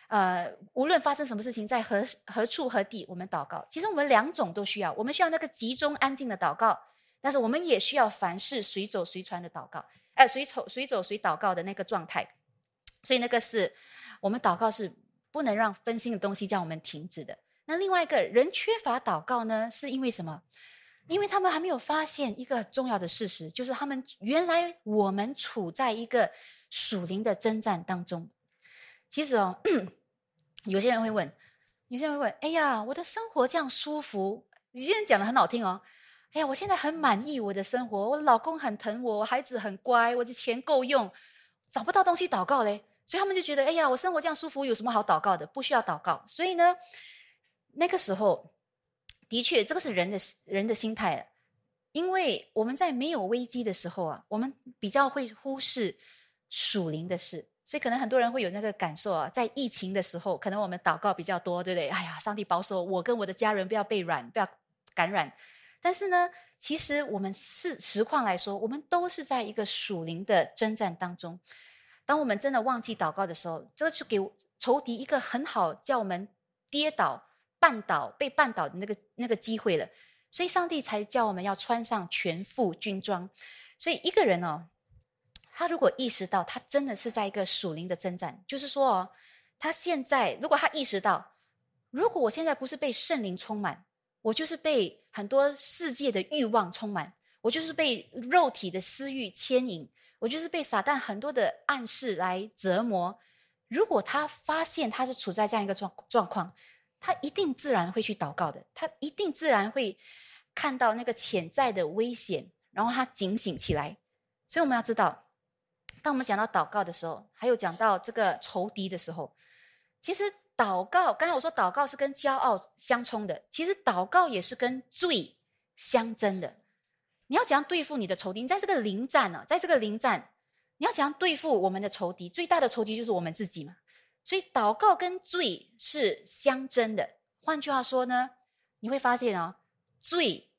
呃，无论发生什么事情，在何何处何地，我们祷告。其实我们两种都需要，我们需要那个集中安静的祷告，但是我们也需要凡事随走随传的祷告，哎，随走随走随祷告的那个状态。所以那个是我们祷告是不能让分心的东西叫我们停止的。那另外一个人缺乏祷告呢，是因为什么？因为他们还没有发现一个重要的事实，就是他们原来我们处在一个属灵的征战当中。其实哦，有些人会问，有些人会问：“哎呀，我的生活这样舒服。”有些人讲的很好听哦，“哎呀，我现在很满意我的生活，我老公很疼我，我孩子很乖，我的钱够用，找不到东西祷告嘞。”所以他们就觉得：“哎呀，我生活这样舒服，有什么好祷告的？不需要祷告。”所以呢，那个时候。的确，这个是人的人的心态，因为我们在没有危机的时候啊，我们比较会忽视属灵的事，所以可能很多人会有那个感受啊，在疫情的时候，可能我们祷告比较多，对不对？哎呀，上帝保守我跟我的家人不要被染，不要感染。但是呢，其实我们是实况来说，我们都是在一个属灵的征战当中。当我们真的忘记祷告的时候，这个就给仇敌一个很好叫我们跌倒。绊倒被绊倒的那个那个机会了，所以上帝才叫我们要穿上全副军装。所以一个人哦，他如果意识到他真的是在一个属灵的征战，就是说哦，他现在如果他意识到，如果我现在不是被圣灵充满，我就是被很多世界的欲望充满，我就是被肉体的私欲牵引，我就是被撒旦很多的暗示来折磨。如果他发现他是处在这样一个状状况，他一定自然会去祷告的，他一定自然会看到那个潜在的危险，然后他警醒起来。所以我们要知道，当我们讲到祷告的时候，还有讲到这个仇敌的时候，其实祷告，刚才我说祷告是跟骄傲相冲的，其实祷告也是跟罪相争的。你要怎样对付你的仇敌？你在这个临战呢，在这个临战，你要怎样对付我们的仇敌？最大的仇敌就是我们自己嘛。所以祷告跟罪是相争的。换句话说呢，你会发现哦，罪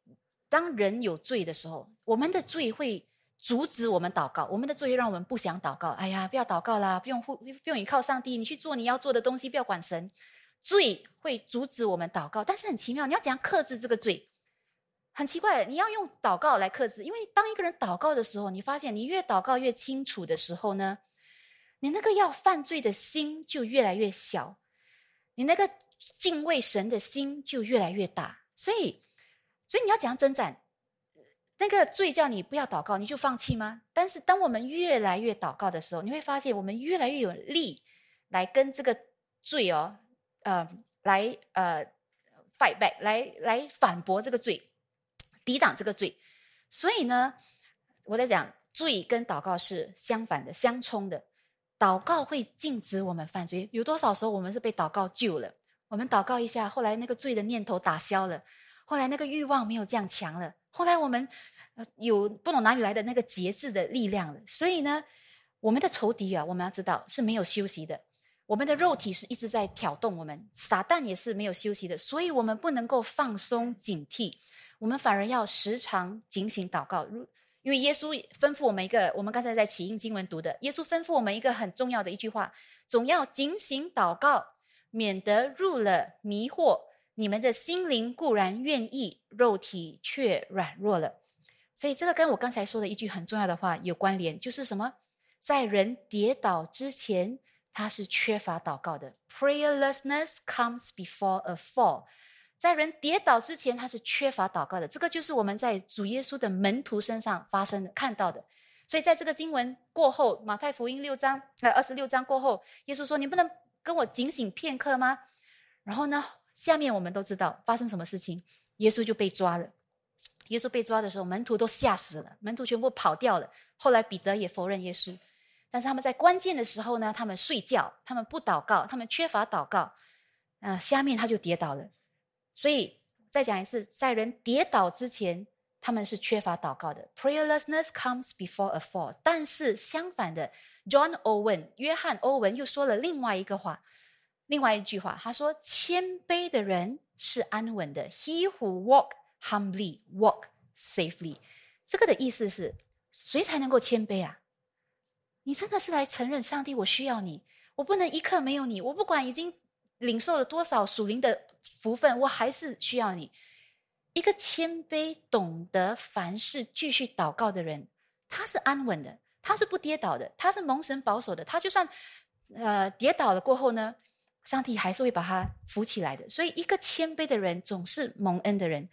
当人有罪的时候，我们的罪会阻止我们祷告。我们的罪让我们不想祷告。哎呀，不要祷告啦，不用不用依靠上帝，你去做你要做的东西，不要管神。罪会阻止我们祷告，但是很奇妙，你要怎样克制这个罪？很奇怪，你要用祷告来克制，因为当一个人祷告的时候，你发现你越祷告越清楚的时候呢？你那个要犯罪的心就越来越小，你那个敬畏神的心就越来越大。所以，所以你要怎样征战？那个罪叫你不要祷告，你就放弃吗？但是，当我们越来越祷告的时候，你会发现我们越来越有力来跟这个罪哦，呃，来呃 fight back，来来反驳这个罪，抵挡这个罪。所以呢，我在讲罪跟祷告是相反的、相冲的。祷告会禁止我们犯罪，有多少时候我们是被祷告救了？我们祷告一下，后来那个罪的念头打消了，后来那个欲望没有这样强了，后来我们有不懂哪里来的那个节制的力量了。所以呢，我们的仇敌啊，我们要知道是没有休息的。我们的肉体是一直在挑动我们，撒旦也是没有休息的，所以我们不能够放松警惕，我们反而要时常警醒祷告。如因为耶稣吩咐我们一个，我们刚才在启应经文读的，耶稣吩咐我们一个很重要的一句话：总要警醒祷告，免得入了迷惑。你们的心灵固然愿意，肉体却软弱了。所以这个跟我刚才说的一句很重要的话有关联，就是什么？在人跌倒之前。他是缺乏祷告的，prayerlessness comes before a fall。在人跌倒之前，他是缺乏祷告的。这个就是我们在主耶稣的门徒身上发生的、看到的。所以在这个经文过后，马太福音六章呃二十六章过后，耶稣说：“你不能跟我警醒片刻吗？”然后呢，下面我们都知道发生什么事情，耶稣就被抓了。耶稣被抓的时候，门徒都吓死了，门徒全部跑掉了。后来彼得也否认耶稣。但是他们在关键的时候呢，他们睡觉，他们不祷告，他们缺乏祷告，啊，下面他就跌倒了。所以再讲一次，在人跌倒之前，他们是缺乏祷告的。Prayerlessness comes before a fall。但是相反的，John Owen 约翰欧文又说了另外一个话，另外一句话，他说：“谦卑的人是安稳的。He who walk humbly walk safely。”这个的意思是，谁才能够谦卑啊？你真的是来承认上帝，我需要你，我不能一刻没有你。我不管已经领受了多少属灵的福分，我还是需要你。一个谦卑、懂得凡事继续祷告的人，他是安稳的，他是不跌倒的，他是蒙神保守的。他就算呃跌倒了过后呢，上帝还是会把他扶起来的。所以，一个谦卑的人总是蒙恩的人。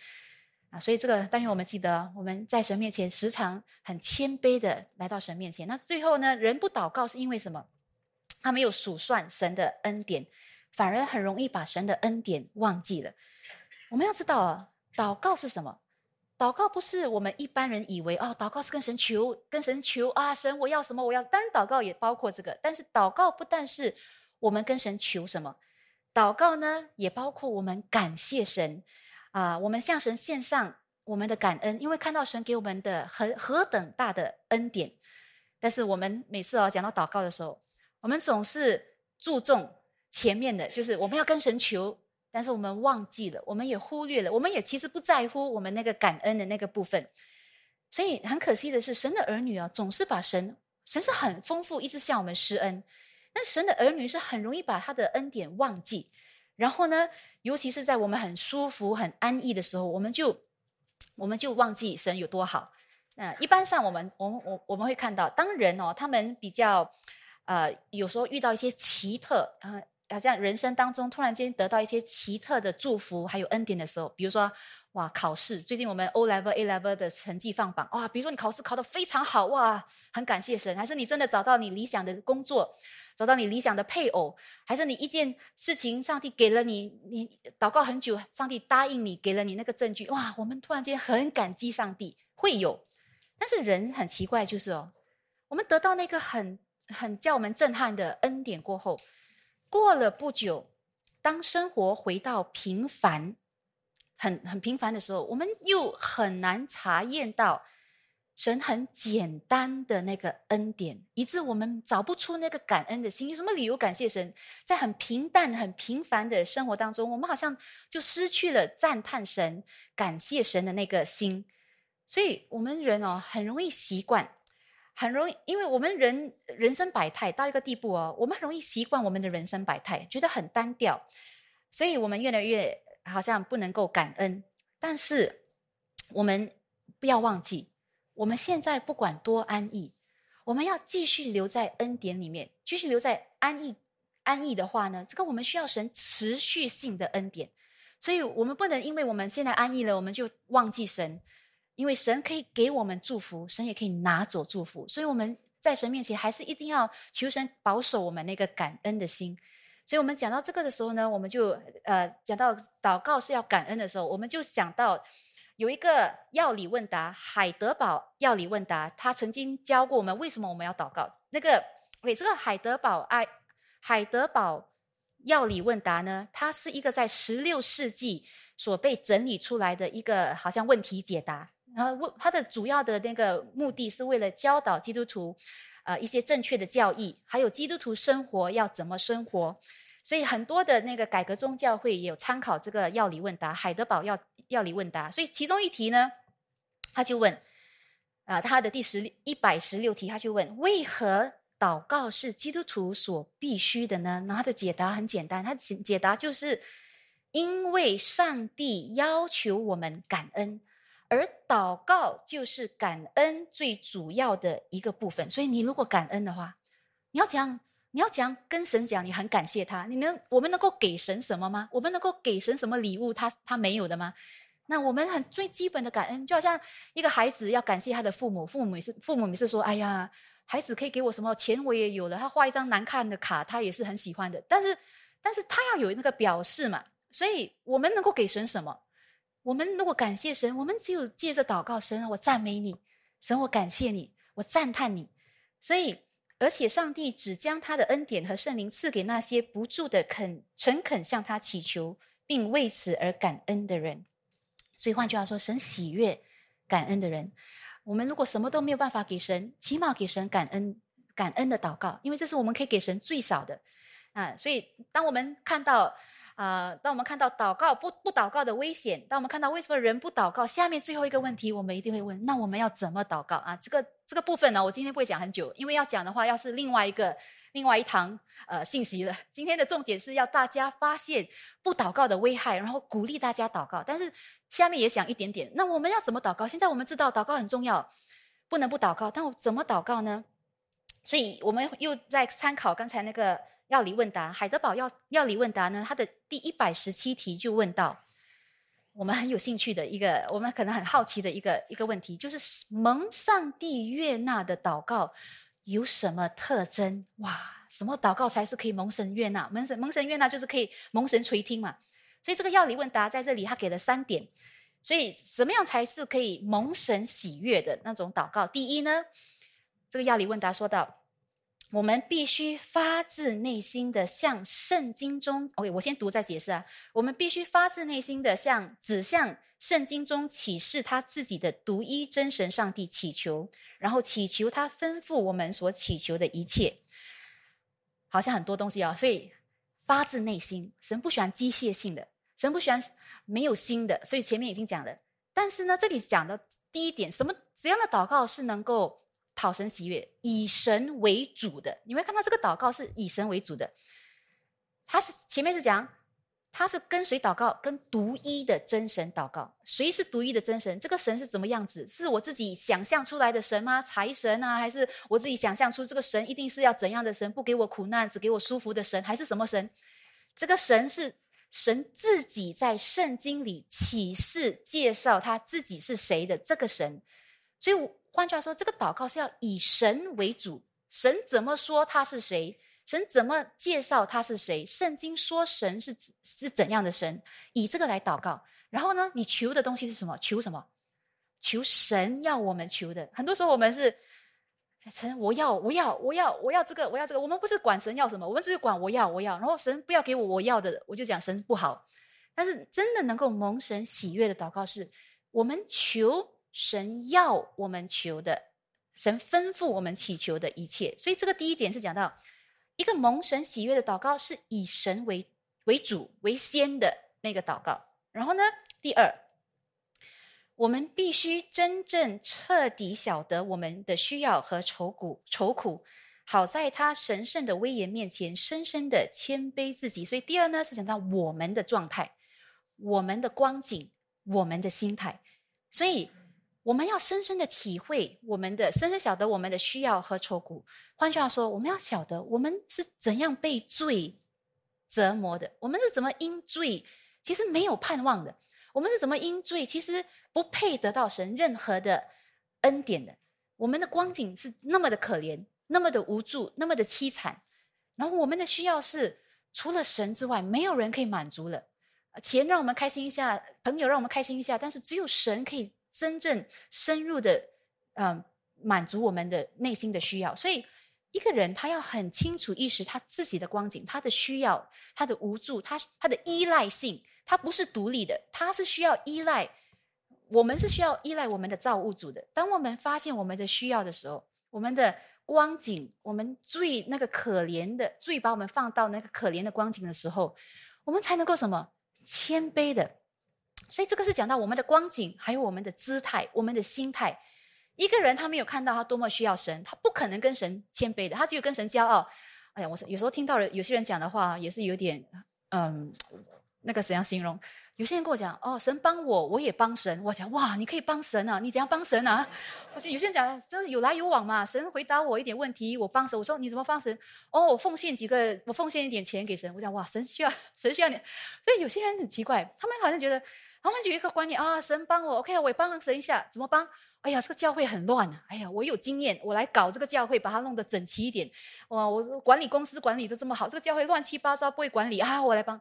啊，所以这个，但愿我们记得，我们在神面前时常很谦卑的来到神面前。那最后呢，人不祷告是因为什么？他没有数算神的恩典，反而很容易把神的恩典忘记了。我们要知道啊，祷告是什么？祷告不是我们一般人以为哦，祷告是跟神求，跟神求啊，神我要什么我要。当然，祷告也包括这个，但是祷告不但是我们跟神求什么，祷告呢，也包括我们感谢神。啊，我们向神献上我们的感恩，因为看到神给我们的何何等大的恩典。但是我们每次哦讲到祷告的时候，我们总是注重前面的，就是我们要跟神求，但是我们忘记了，我们也忽略了，我们也其实不在乎我们那个感恩的那个部分。所以很可惜的是，神的儿女啊，总是把神神是很丰富，一直向我们施恩，但神的儿女是很容易把他的恩典忘记。然后呢，尤其是在我们很舒服、很安逸的时候，我们就我们就忘记神有多好。嗯，一般上我们我们我我们会看到，当人哦，他们比较呃，有时候遇到一些奇特啊，好像人生当中突然间得到一些奇特的祝福还有恩典的时候，比如说哇，考试最近我们 O level A level 的成绩放榜哇，比如说你考试考得非常好哇，很感谢神，还是你真的找到你理想的工作。找到你理想的配偶，还是你一件事情，上帝给了你，你祷告很久，上帝答应你，给了你那个证据，哇！我们突然间很感激上帝，会有。但是人很奇怪，就是哦，我们得到那个很很叫我们震撼的恩典过后，过了不久，当生活回到平凡，很很平凡的时候，我们又很难查验到。神很简单的那个恩典，以致我们找不出那个感恩的心。有什么理由感谢神？在很平淡、很平凡的生活当中，我们好像就失去了赞叹神、感谢神的那个心。所以，我们人哦，很容易习惯，很容易，因为我们人人生百态到一个地步哦，我们很容易习惯我们的人生百态，觉得很单调，所以我们越来越好像不能够感恩。但是，我们不要忘记。我们现在不管多安逸，我们要继续留在恩典里面，继续留在安逸。安逸的话呢，这个我们需要神持续性的恩典，所以我们不能因为我们现在安逸了，我们就忘记神，因为神可以给我们祝福，神也可以拿走祝福，所以我们在神面前还是一定要求神保守我们那个感恩的心。所以我们讲到这个的时候呢，我们就呃讲到祷告是要感恩的时候，我们就想到有一个药理问答，海德堡药理问答，他曾经教过我们为什么我们要祷告。那个给这个海德堡爱海德堡药理问答呢，它是一个在十六世纪所被整理出来的一个好像问题解答。然后问它的主要的那个目的是为了教导基督徒，呃一些正确的教义，还有基督徒生活要怎么生活。所以很多的那个改革宗教会有参考这个药理问答，海德堡药药理问答。所以其中一题呢，他就问，啊，他的第十一百十六题，他就问：为何祷告是基督徒所必须的呢？那他的解答很简单，他解解答就是因为上帝要求我们感恩。而祷告就是感恩最主要的一个部分，所以你如果感恩的话，你要讲，你要讲跟神讲，你很感谢他。你能，我们能够给神什么吗？我们能够给神什么礼物？他他没有的吗？那我们很最基本的感恩，就好像一个孩子要感谢他的父母，父母也是父母也是说，哎呀，孩子可以给我什么钱，我也有了。他画一张难看的卡，他也是很喜欢的。但是，但是他要有那个表示嘛。所以我们能够给神什么？我们如果感谢神，我们只有借着祷告，神，我赞美你，神，我感谢你，我赞叹你。所以，而且上帝只将他的恩典和圣灵赐给那些不住的肯诚恳向他祈求，并为此而感恩的人。所以换句话说，神喜悦感恩的人。我们如果什么都没有办法给神，起码给神感恩感恩的祷告，因为这是我们可以给神最少的啊。所以，当我们看到。啊，当我们看到祷告不不祷告的危险，当我们看到为什么人不祷告，下面最后一个问题，我们一定会问：那我们要怎么祷告啊？这个这个部分呢，我今天不会讲很久，因为要讲的话，要是另外一个另外一堂呃信息了。今天的重点是要大家发现不祷告的危害，然后鼓励大家祷告。但是下面也讲一点点，那我们要怎么祷告？现在我们知道祷告很重要，不能不祷告，但我怎么祷告呢？所以我们又在参考刚才那个。药理问答，海德堡药药理问答呢？它的第一百十七题就问到，我们很有兴趣的一个，我们可能很好奇的一个一个问题，就是蒙上帝悦纳的祷告有什么特征？哇，什么祷告才是可以蒙神悦纳？蒙神蒙神悦纳就是可以蒙神垂听嘛？所以这个药理问答在这里，他给了三点。所以怎么样才是可以蒙神喜悦的那种祷告？第一呢，这个药理问答说到。我们必须发自内心的向圣经中，OK，我先读再解释啊。我们必须发自内心的向指向圣经中启示他自己的独一真神上帝祈求，然后祈求他吩咐我们所祈求的一切。好像很多东西啊，所以发自内心，神不喜欢机械性的，神不喜欢没有心的，所以前面已经讲了。但是呢，这里讲的第一点，什么怎样的祷告是能够？讨神喜悦，以神为主的，你会看到这个祷告是以神为主的。他是前面是讲，他是跟谁祷告？跟独一的真神祷告。谁是独一的真神？这个神是怎么样子？是我自己想象出来的神吗？财神啊，还是我自己想象出这个神一定是要怎样的神？不给我苦难，只给我舒服的神，还是什么神？这个神是神自己在圣经里启示介绍他自己是谁的这个神，所以。换句话说，这个祷告是要以神为主，神怎么说他是谁，神怎么介绍他是谁，圣经说神是是怎样的神，以这个来祷告。然后呢，你求的东西是什么？求什么？求神要我们求的。很多时候我们是神，我要，我要，我要，我要这个，我要这个。我们不是管神要什么，我们只是管我要，我要。然后神不要给我我要的，我就讲神不好。但是真的能够蒙神喜悦的祷告，是我们求。神要我们求的，神吩咐我们祈求的一切。所以这个第一点是讲到一个蒙神喜悦的祷告，是以神为为主为先的那个祷告。然后呢，第二，我们必须真正彻底晓得我们的需要和愁苦，愁苦，好在他神圣的威严面前深深的谦卑自己。所以第二呢，是讲到我们的状态、我们的光景、我们的心态。所以。我们要深深的体会我们的，深深晓得我们的需要和愁苦。换句话说，我们要晓得我们是怎样被罪折磨的，我们是怎么因罪其实没有盼望的，我们是怎么因罪其实不配得到神任何的恩典的。我们的光景是那么的可怜，那么的无助，那么的凄惨。然后我们的需要是除了神之外，没有人可以满足了。钱让我们开心一下，朋友让我们开心一下，但是只有神可以真正深入的，嗯，满足我们的内心的需要。所以，一个人他要很清楚意识他自己的光景，他的需要，他的无助，他他的依赖性，他不是独立的，他是需要依赖。我们是需要依赖我们的造物主的。当我们发现我们的需要的时候，我们的光景，我们最那个可怜的，最把我们放到那个可怜的光景的时候，我们才能够什么谦卑的。所以这个是讲到我们的光景，还有我们的姿态，我们的心态。一个人他没有看到他多么需要神，他不可能跟神谦卑的，他只有跟神骄傲。哎呀，我有时候听到了有些人讲的话，也是有点嗯，那个怎样形容？有些人跟我讲：“哦，神帮我，我也帮神。”我讲：“哇，你可以帮神啊！你怎样帮神啊？”我说：“有些人讲，这是有来有往嘛。神回答我一点问题，我帮神。我说你怎么帮神？哦，我奉献几个，我奉献一点钱给神。我讲哇，神需要，神需要你。所以有些人很奇怪，他们好像觉得，他们有一个观念啊，神帮我，OK，我也帮神一下，怎么帮？哎呀，这个教会很乱啊！哎呀，我有经验，我来搞这个教会，把它弄得整齐一点。哇，我管理公司管理的这么好，这个教会乱七八糟，不会管理啊，我来帮。”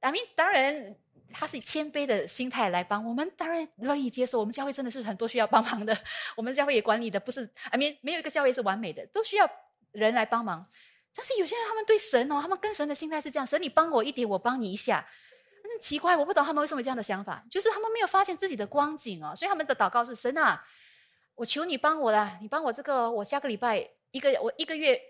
阿明当然，他是以谦卑的心态来帮我们，当然乐意接受。我们教会真的是很多需要帮忙的，我们教会也管理的不是阿明，没有一个教会是完美的，都需要人来帮忙。但是有些人他们对神哦，他们跟神的心态是这样：神你帮我一点，我帮你一下。那奇怪，我不懂他们为什么有这样的想法，就是他们没有发现自己的光景哦，所以他们的祷告是：神啊，我求你帮我啦，你帮我这个，我下个礼拜一个我一个月。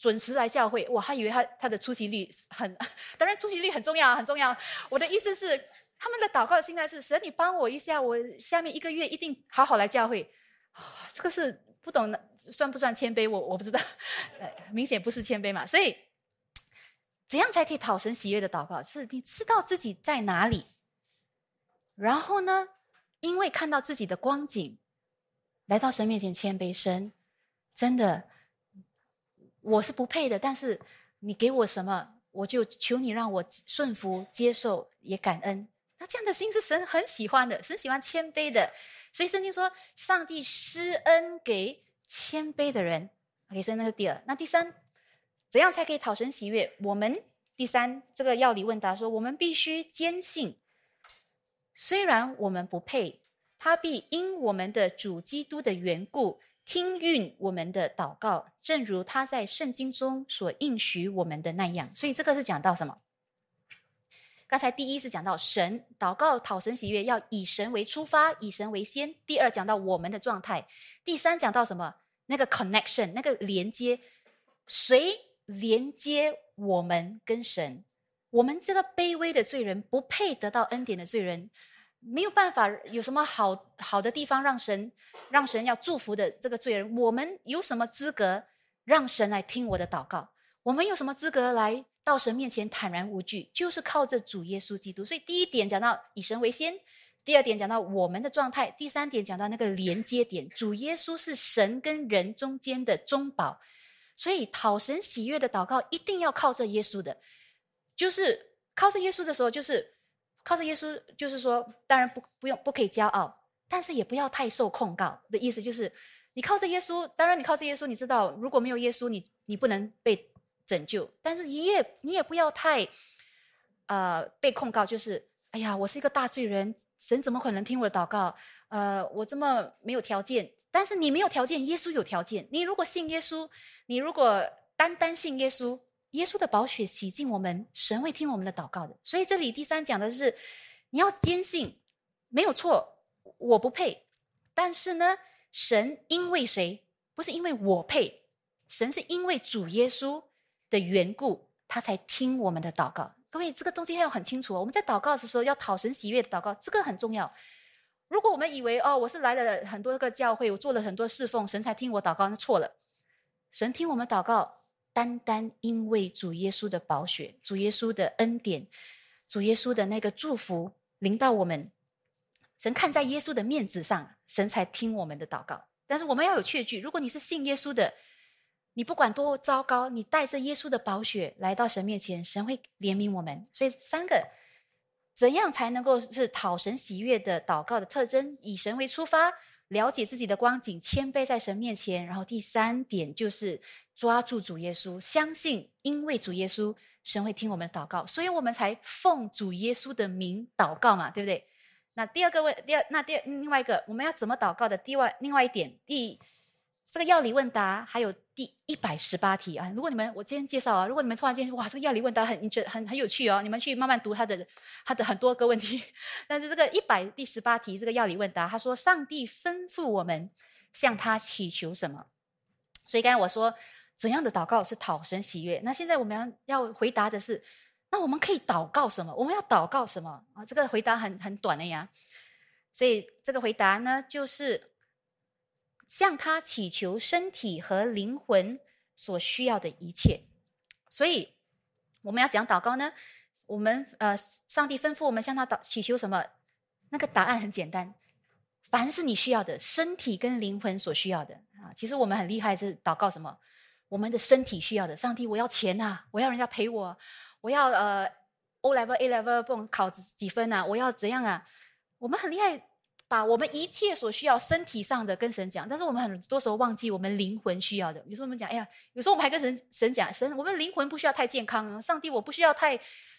准时来教会，我还以为他他的出席率很，当然出席率很重要，很重要。我的意思是，他们的祷告的心态是：神，你帮我一下，我下面一个月一定好好来教会。这个是不懂的，算不算谦卑？我我不知道，明显不是谦卑嘛。所以，怎样才可以讨神喜悦的祷告？是你知道自己在哪里，然后呢，因为看到自己的光景，来到神面前谦卑，神真的。我是不配的，但是你给我什么，我就求你让我顺服、接受，也感恩。那这样的心是神很喜欢的，神喜欢谦卑的。所以圣经说，上帝施恩给谦卑的人。OK，所以那是第二。那第三，怎样才可以讨神喜悦？我们第三这个要理问答说，我们必须坚信，虽然我们不配，他必因我们的主基督的缘故。听运我们的祷告，正如他在圣经中所应许我们的那样。所以这个是讲到什么？刚才第一是讲到神祷告讨神喜悦，要以神为出发，以神为先。第二讲到我们的状态。第三讲到什么？那个 connection，那个连接，谁连接我们跟神？我们这个卑微的罪人，不配得到恩典的罪人。没有办法，有什么好好的地方让神让神要祝福的这个罪人？我们有什么资格让神来听我的祷告？我们有什么资格来到神面前坦然无惧？就是靠着主耶稣基督。所以第一点讲到以神为先，第二点讲到我们的状态，第三点讲到那个连接点，主耶稣是神跟人中间的中保。所以讨神喜悦的祷告一定要靠着耶稣的，就是靠着耶稣的时候，就是。靠着耶稣，就是说，当然不不用不可以骄傲，但是也不要太受控告的意思，就是你靠着耶稣，当然你靠着耶稣，你知道如果没有耶稣，你你不能被拯救，但是你也你也不要太，呃，被控告，就是哎呀，我是一个大罪人，神怎么可能听我的祷告？呃，我这么没有条件，但是你没有条件，耶稣有条件，你如果信耶稣，你如果单单信耶稣。耶稣的宝血洗净我们，神会听我们的祷告的。所以这里第三讲的是，你要坚信，没有错，我不配。但是呢，神因为谁？不是因为我配，神是因为主耶稣的缘故，他才听我们的祷告。各位，这个东西要很清楚。我们在祷告的时候要讨神喜悦的祷告，这个很重要。如果我们以为哦，我是来了很多个教会，我做了很多侍奉，神才听我祷告，那错了。神听我们祷告。单单因为主耶稣的宝血、主耶稣的恩典、主耶稣的那个祝福临到我们，神看在耶稣的面子上，神才听我们的祷告。但是我们要有确据，如果你是信耶稣的，你不管多糟糕，你带着耶稣的宝血来到神面前，神会怜悯我们。所以三个怎样才能够是讨神喜悦的祷告的特征？以神为出发。了解自己的光景，谦卑在神面前。然后第三点就是抓住主耶稣，相信因为主耶稣神会听我们的祷告，所以我们才奉主耶稣的名祷告嘛，对不对？那第二个问，第二那第另外一个，我们要怎么祷告的？第外另外一点，第这个药理问答还有第一百十八题啊。如果你们我今天介绍啊，如果你们突然间哇，这个药理问答很你觉得很很有趣哦，你们去慢慢读他的他的很多个问题。但是这个一百第十八题这个药理问答，他说上帝吩咐我们向他祈求什么？所以刚才我说。怎样的祷告是讨神喜悦？那现在我们要要回答的是，那我们可以祷告什么？我们要祷告什么啊？这个回答很很短的呀。所以这个回答呢，就是向他祈求身体和灵魂所需要的一切。所以我们要讲祷告呢，我们呃，上帝吩咐我们向他祷祈求什么？那个答案很简单，凡是你需要的，身体跟灵魂所需要的啊。其实我们很厉害，是祷告什么？我们的身体需要的，上帝，我要钱呐，我要人家陪我，我要呃，O level A level 不考几分呐，我要怎样啊？我们很厉害，把我们一切所需要身体上的跟神讲，但是我们很多时候忘记我们灵魂需要的。有时候我们讲，哎呀，有时候我们还跟神神讲，神，我们灵魂不需要太健康，上帝，我不需要太，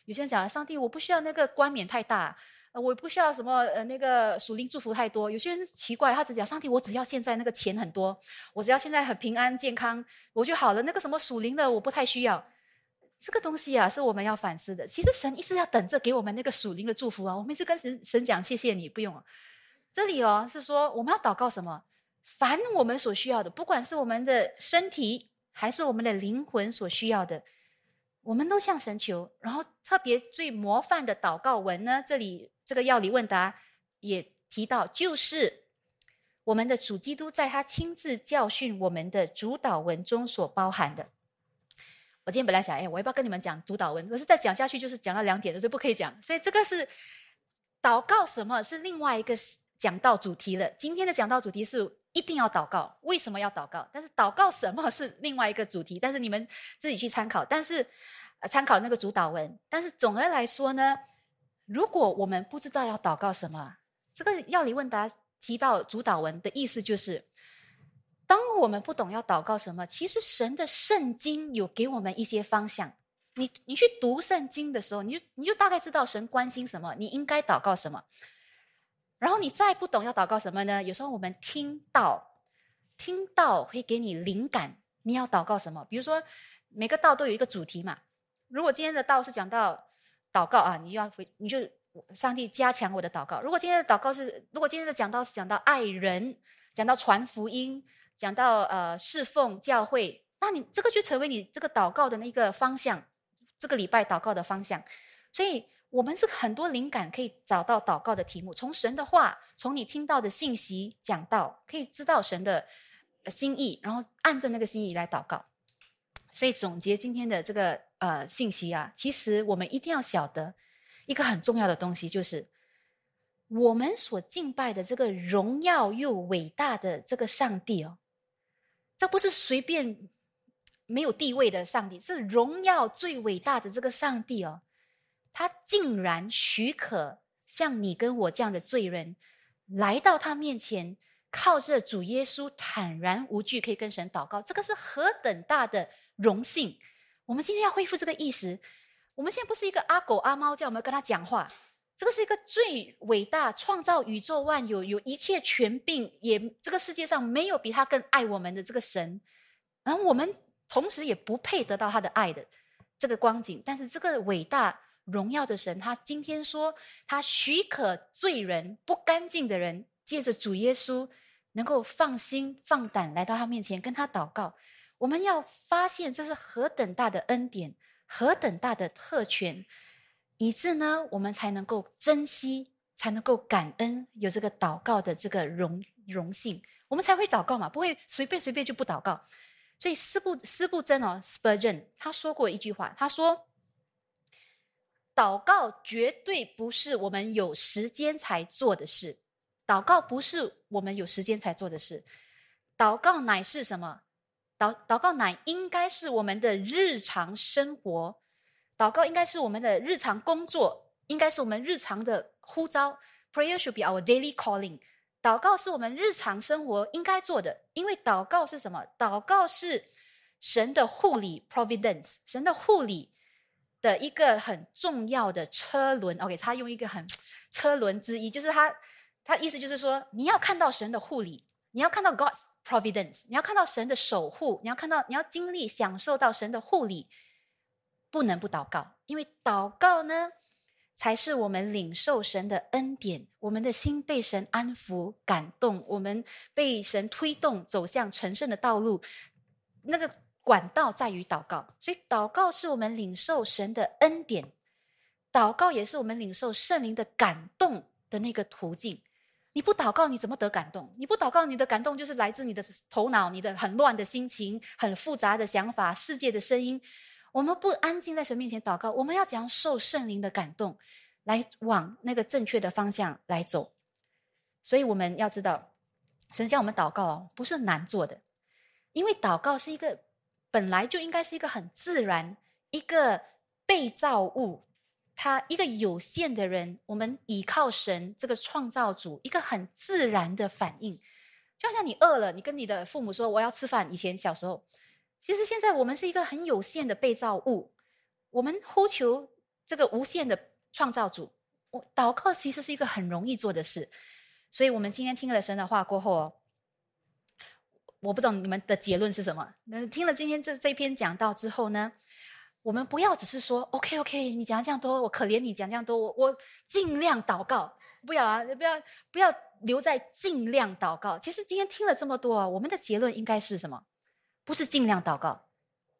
有些人讲，上帝，我不需要那个冠冕太大。呃，我不需要什么呃那个属灵祝福太多。有些人奇怪，他只讲上帝，我只要现在那个钱很多，我只要现在很平安健康，我就好了。那个什么属灵的，我不太需要。这个东西啊，是我们要反思的。其实神一直要等着给我们那个属灵的祝福啊。我们一直跟神神讲，谢谢你，不用。这里哦是说我们要祷告什么？凡我们所需要的，不管是我们的身体还是我们的灵魂所需要的。我们都向神求，然后特别最模范的祷告文呢？这里这个要理问答也提到，就是我们的主基督在他亲自教训我们的主导文中所包含的。我今天本来想，哎，我要不要跟你们讲主导文？可是再讲下去就是讲到两点了，所以不可以讲。所以这个是祷告什么是另外一个讲到主题了。今天的讲到主题是一定要祷告，为什么要祷告？但是祷告什么是另外一个主题，但是你们自己去参考。但是参考那个主导文。但是总的来说呢，如果我们不知道要祷告什么，这个要理问答提到主导文的意思就是，当我们不懂要祷告什么，其实神的圣经有给我们一些方向。你你去读圣经的时候，你就你就大概知道神关心什么，你应该祷告什么。然后你再不懂要祷告什么呢？有时候我们听到，听到会给你灵感，你要祷告什么？比如说每个道都有一个主题嘛。如果今天的道是讲到祷告啊，你要回，你就上帝加强我的祷告。如果今天的祷告是，如果今天的讲道是讲到爱人，讲到传福音，讲到呃侍奉教会，那你这个就成为你这个祷告的那个方向，这个礼拜祷告的方向。所以。我们是很多灵感可以找到祷告的题目，从神的话，从你听到的信息讲到，可以知道神的心意，然后按着那个心意来祷告。所以总结今天的这个呃信息啊，其实我们一定要晓得一个很重要的东西，就是我们所敬拜的这个荣耀又伟大的这个上帝哦，这不是随便没有地位的上帝，是荣耀最伟大的这个上帝哦。他竟然许可像你跟我这样的罪人来到他面前，靠着主耶稣坦然无惧，可以跟神祷告，这个是何等大的荣幸！我们今天要恢复这个意识。我们现在不是一个阿狗阿猫叫我们跟他讲话，这个是一个最伟大、创造宇宙万有、有一切权柄，也这个世界上没有比他更爱我们的这个神。然后我们同时也不配得到他的爱的这个光景，但是这个伟大。荣耀的神，他今天说，他许可罪人、不干净的人，借着主耶稣，能够放心、放胆来到他面前，跟他祷告。我们要发现这是何等大的恩典，何等大的特权，以致呢，我们才能够珍惜，才能够感恩，有这个祷告的这个荣荣幸，我们才会祷告嘛，不会随便随便就不祷告。所以，斯布斯布真哦，Spurgeon 他说过一句话，他说。祷告绝对不是我们有时间才做的事，祷告不是我们有时间才做的事，祷告乃是什么？祷祷告乃应该是我们的日常生活，祷告应该是我们的日常工作，应该是我们日常的呼召。Prayer should be our daily calling。祷告是我们日常生活应该做的，因为祷告是什么？祷告是神的护理 （providence），神的护理。的一个很重要的车轮。OK，他用一个很 车轮之一，就是他他意思就是说，你要看到神的护理，你要看到 God's providence，你要看到神的守护，你要看到你要经历享受到神的护理，不能不祷告，因为祷告呢。才是我们领受神的恩典，我们的心被神安抚、感动，我们被神推动走向成圣的道路。那个管道在于祷告，所以祷告是我们领受神的恩典，祷告也是我们领受圣灵的感动的那个途径。你不祷告，你怎么得感动？你不祷告，你的感动就是来自你的头脑、你的很乱的心情、很复杂的想法、世界的声音。我们不安静在神面前祷告，我们要怎样受圣灵的感动，来往那个正确的方向来走？所以我们要知道，神叫我们祷告哦，不是难做的，因为祷告是一个本来就应该是一个很自然、一个被造物，他一个有限的人，我们倚靠神这个创造主，一个很自然的反应，就好像你饿了，你跟你的父母说我要吃饭。以前小时候。其实现在我们是一个很有限的被造物，我们呼求这个无限的创造主。我祷告其实是一个很容易做的事，所以我们今天听了神的话过后哦，我不懂你们的结论是什么。那听了今天这这篇讲道之后呢，我们不要只是说 OK OK，你讲这样多，我可怜你讲这样多，我我尽量祷告，不要啊，不要不要留在尽量祷告。其实今天听了这么多啊，我们的结论应该是什么？不是尽量祷告。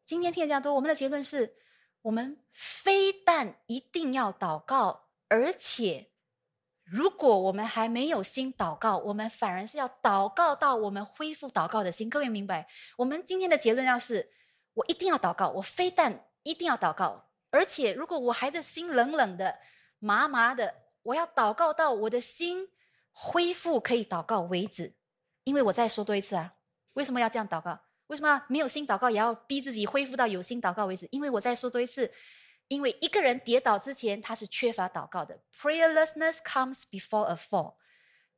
今天听了这样多，我们的结论是：我们非但一定要祷告，而且如果我们还没有心祷告，我们反而是要祷告到我们恢复祷告的心。各位明白？我们今天的结论要是：我一定要祷告，我非但一定要祷告，而且如果我还是心冷冷的、麻麻的，我要祷告到我的心恢复可以祷告为止。因为我再说多一次啊，为什么要这样祷告？为什么没有心祷告也要逼自己恢复到有心祷告为止？因为我再说多一次，因为一个人跌倒之前他是缺乏祷告的，prayerlessness comes before a fall。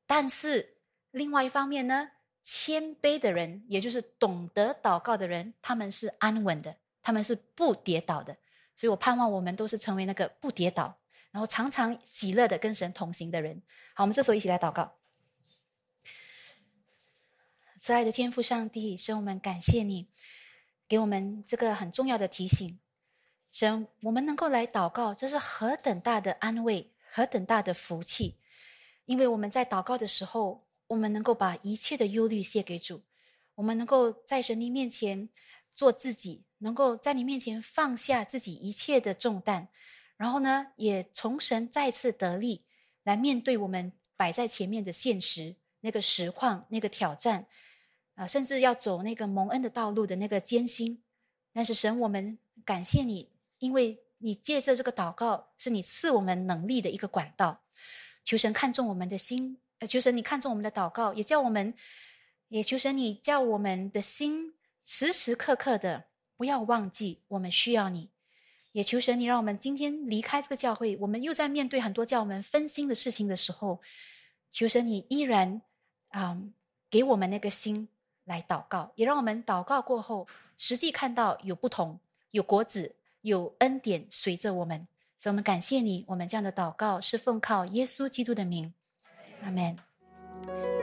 但是另外一方面呢，谦卑的人，也就是懂得祷告的人，他们是安稳的，他们是不跌倒的。所以我盼望我们都是成为那个不跌倒，然后常常喜乐的跟神同行的人。好，我们这时候一起来祷告。慈爱的天父上帝，神，我们感谢你，给我们这个很重要的提醒。神，我们能够来祷告，这是何等大的安慰，何等大的福气！因为我们在祷告的时候，我们能够把一切的忧虑卸给主，我们能够在神你面前做自己，能够在你面前放下自己一切的重担，然后呢，也从神再次得力，来面对我们摆在前面的现实，那个实况，那个挑战。啊，甚至要走那个蒙恩的道路的那个艰辛，但是神，我们感谢你，因为你借着这个祷告，是你赐我们能力的一个管道。求神看重我们的心，呃，求神你看重我们的祷告，也叫我们，也求神你叫我们的心时时刻刻的不要忘记我们需要你。也求神你让我们今天离开这个教会，我们又在面对很多叫我们分心的事情的时候，求神你依然啊给我们那个心。来祷告，也让我们祷告过后，实际看到有不同，有果子，有恩典随着我们。所以，我们感谢你，我们这样的祷告是奉靠耶稣基督的名，阿门。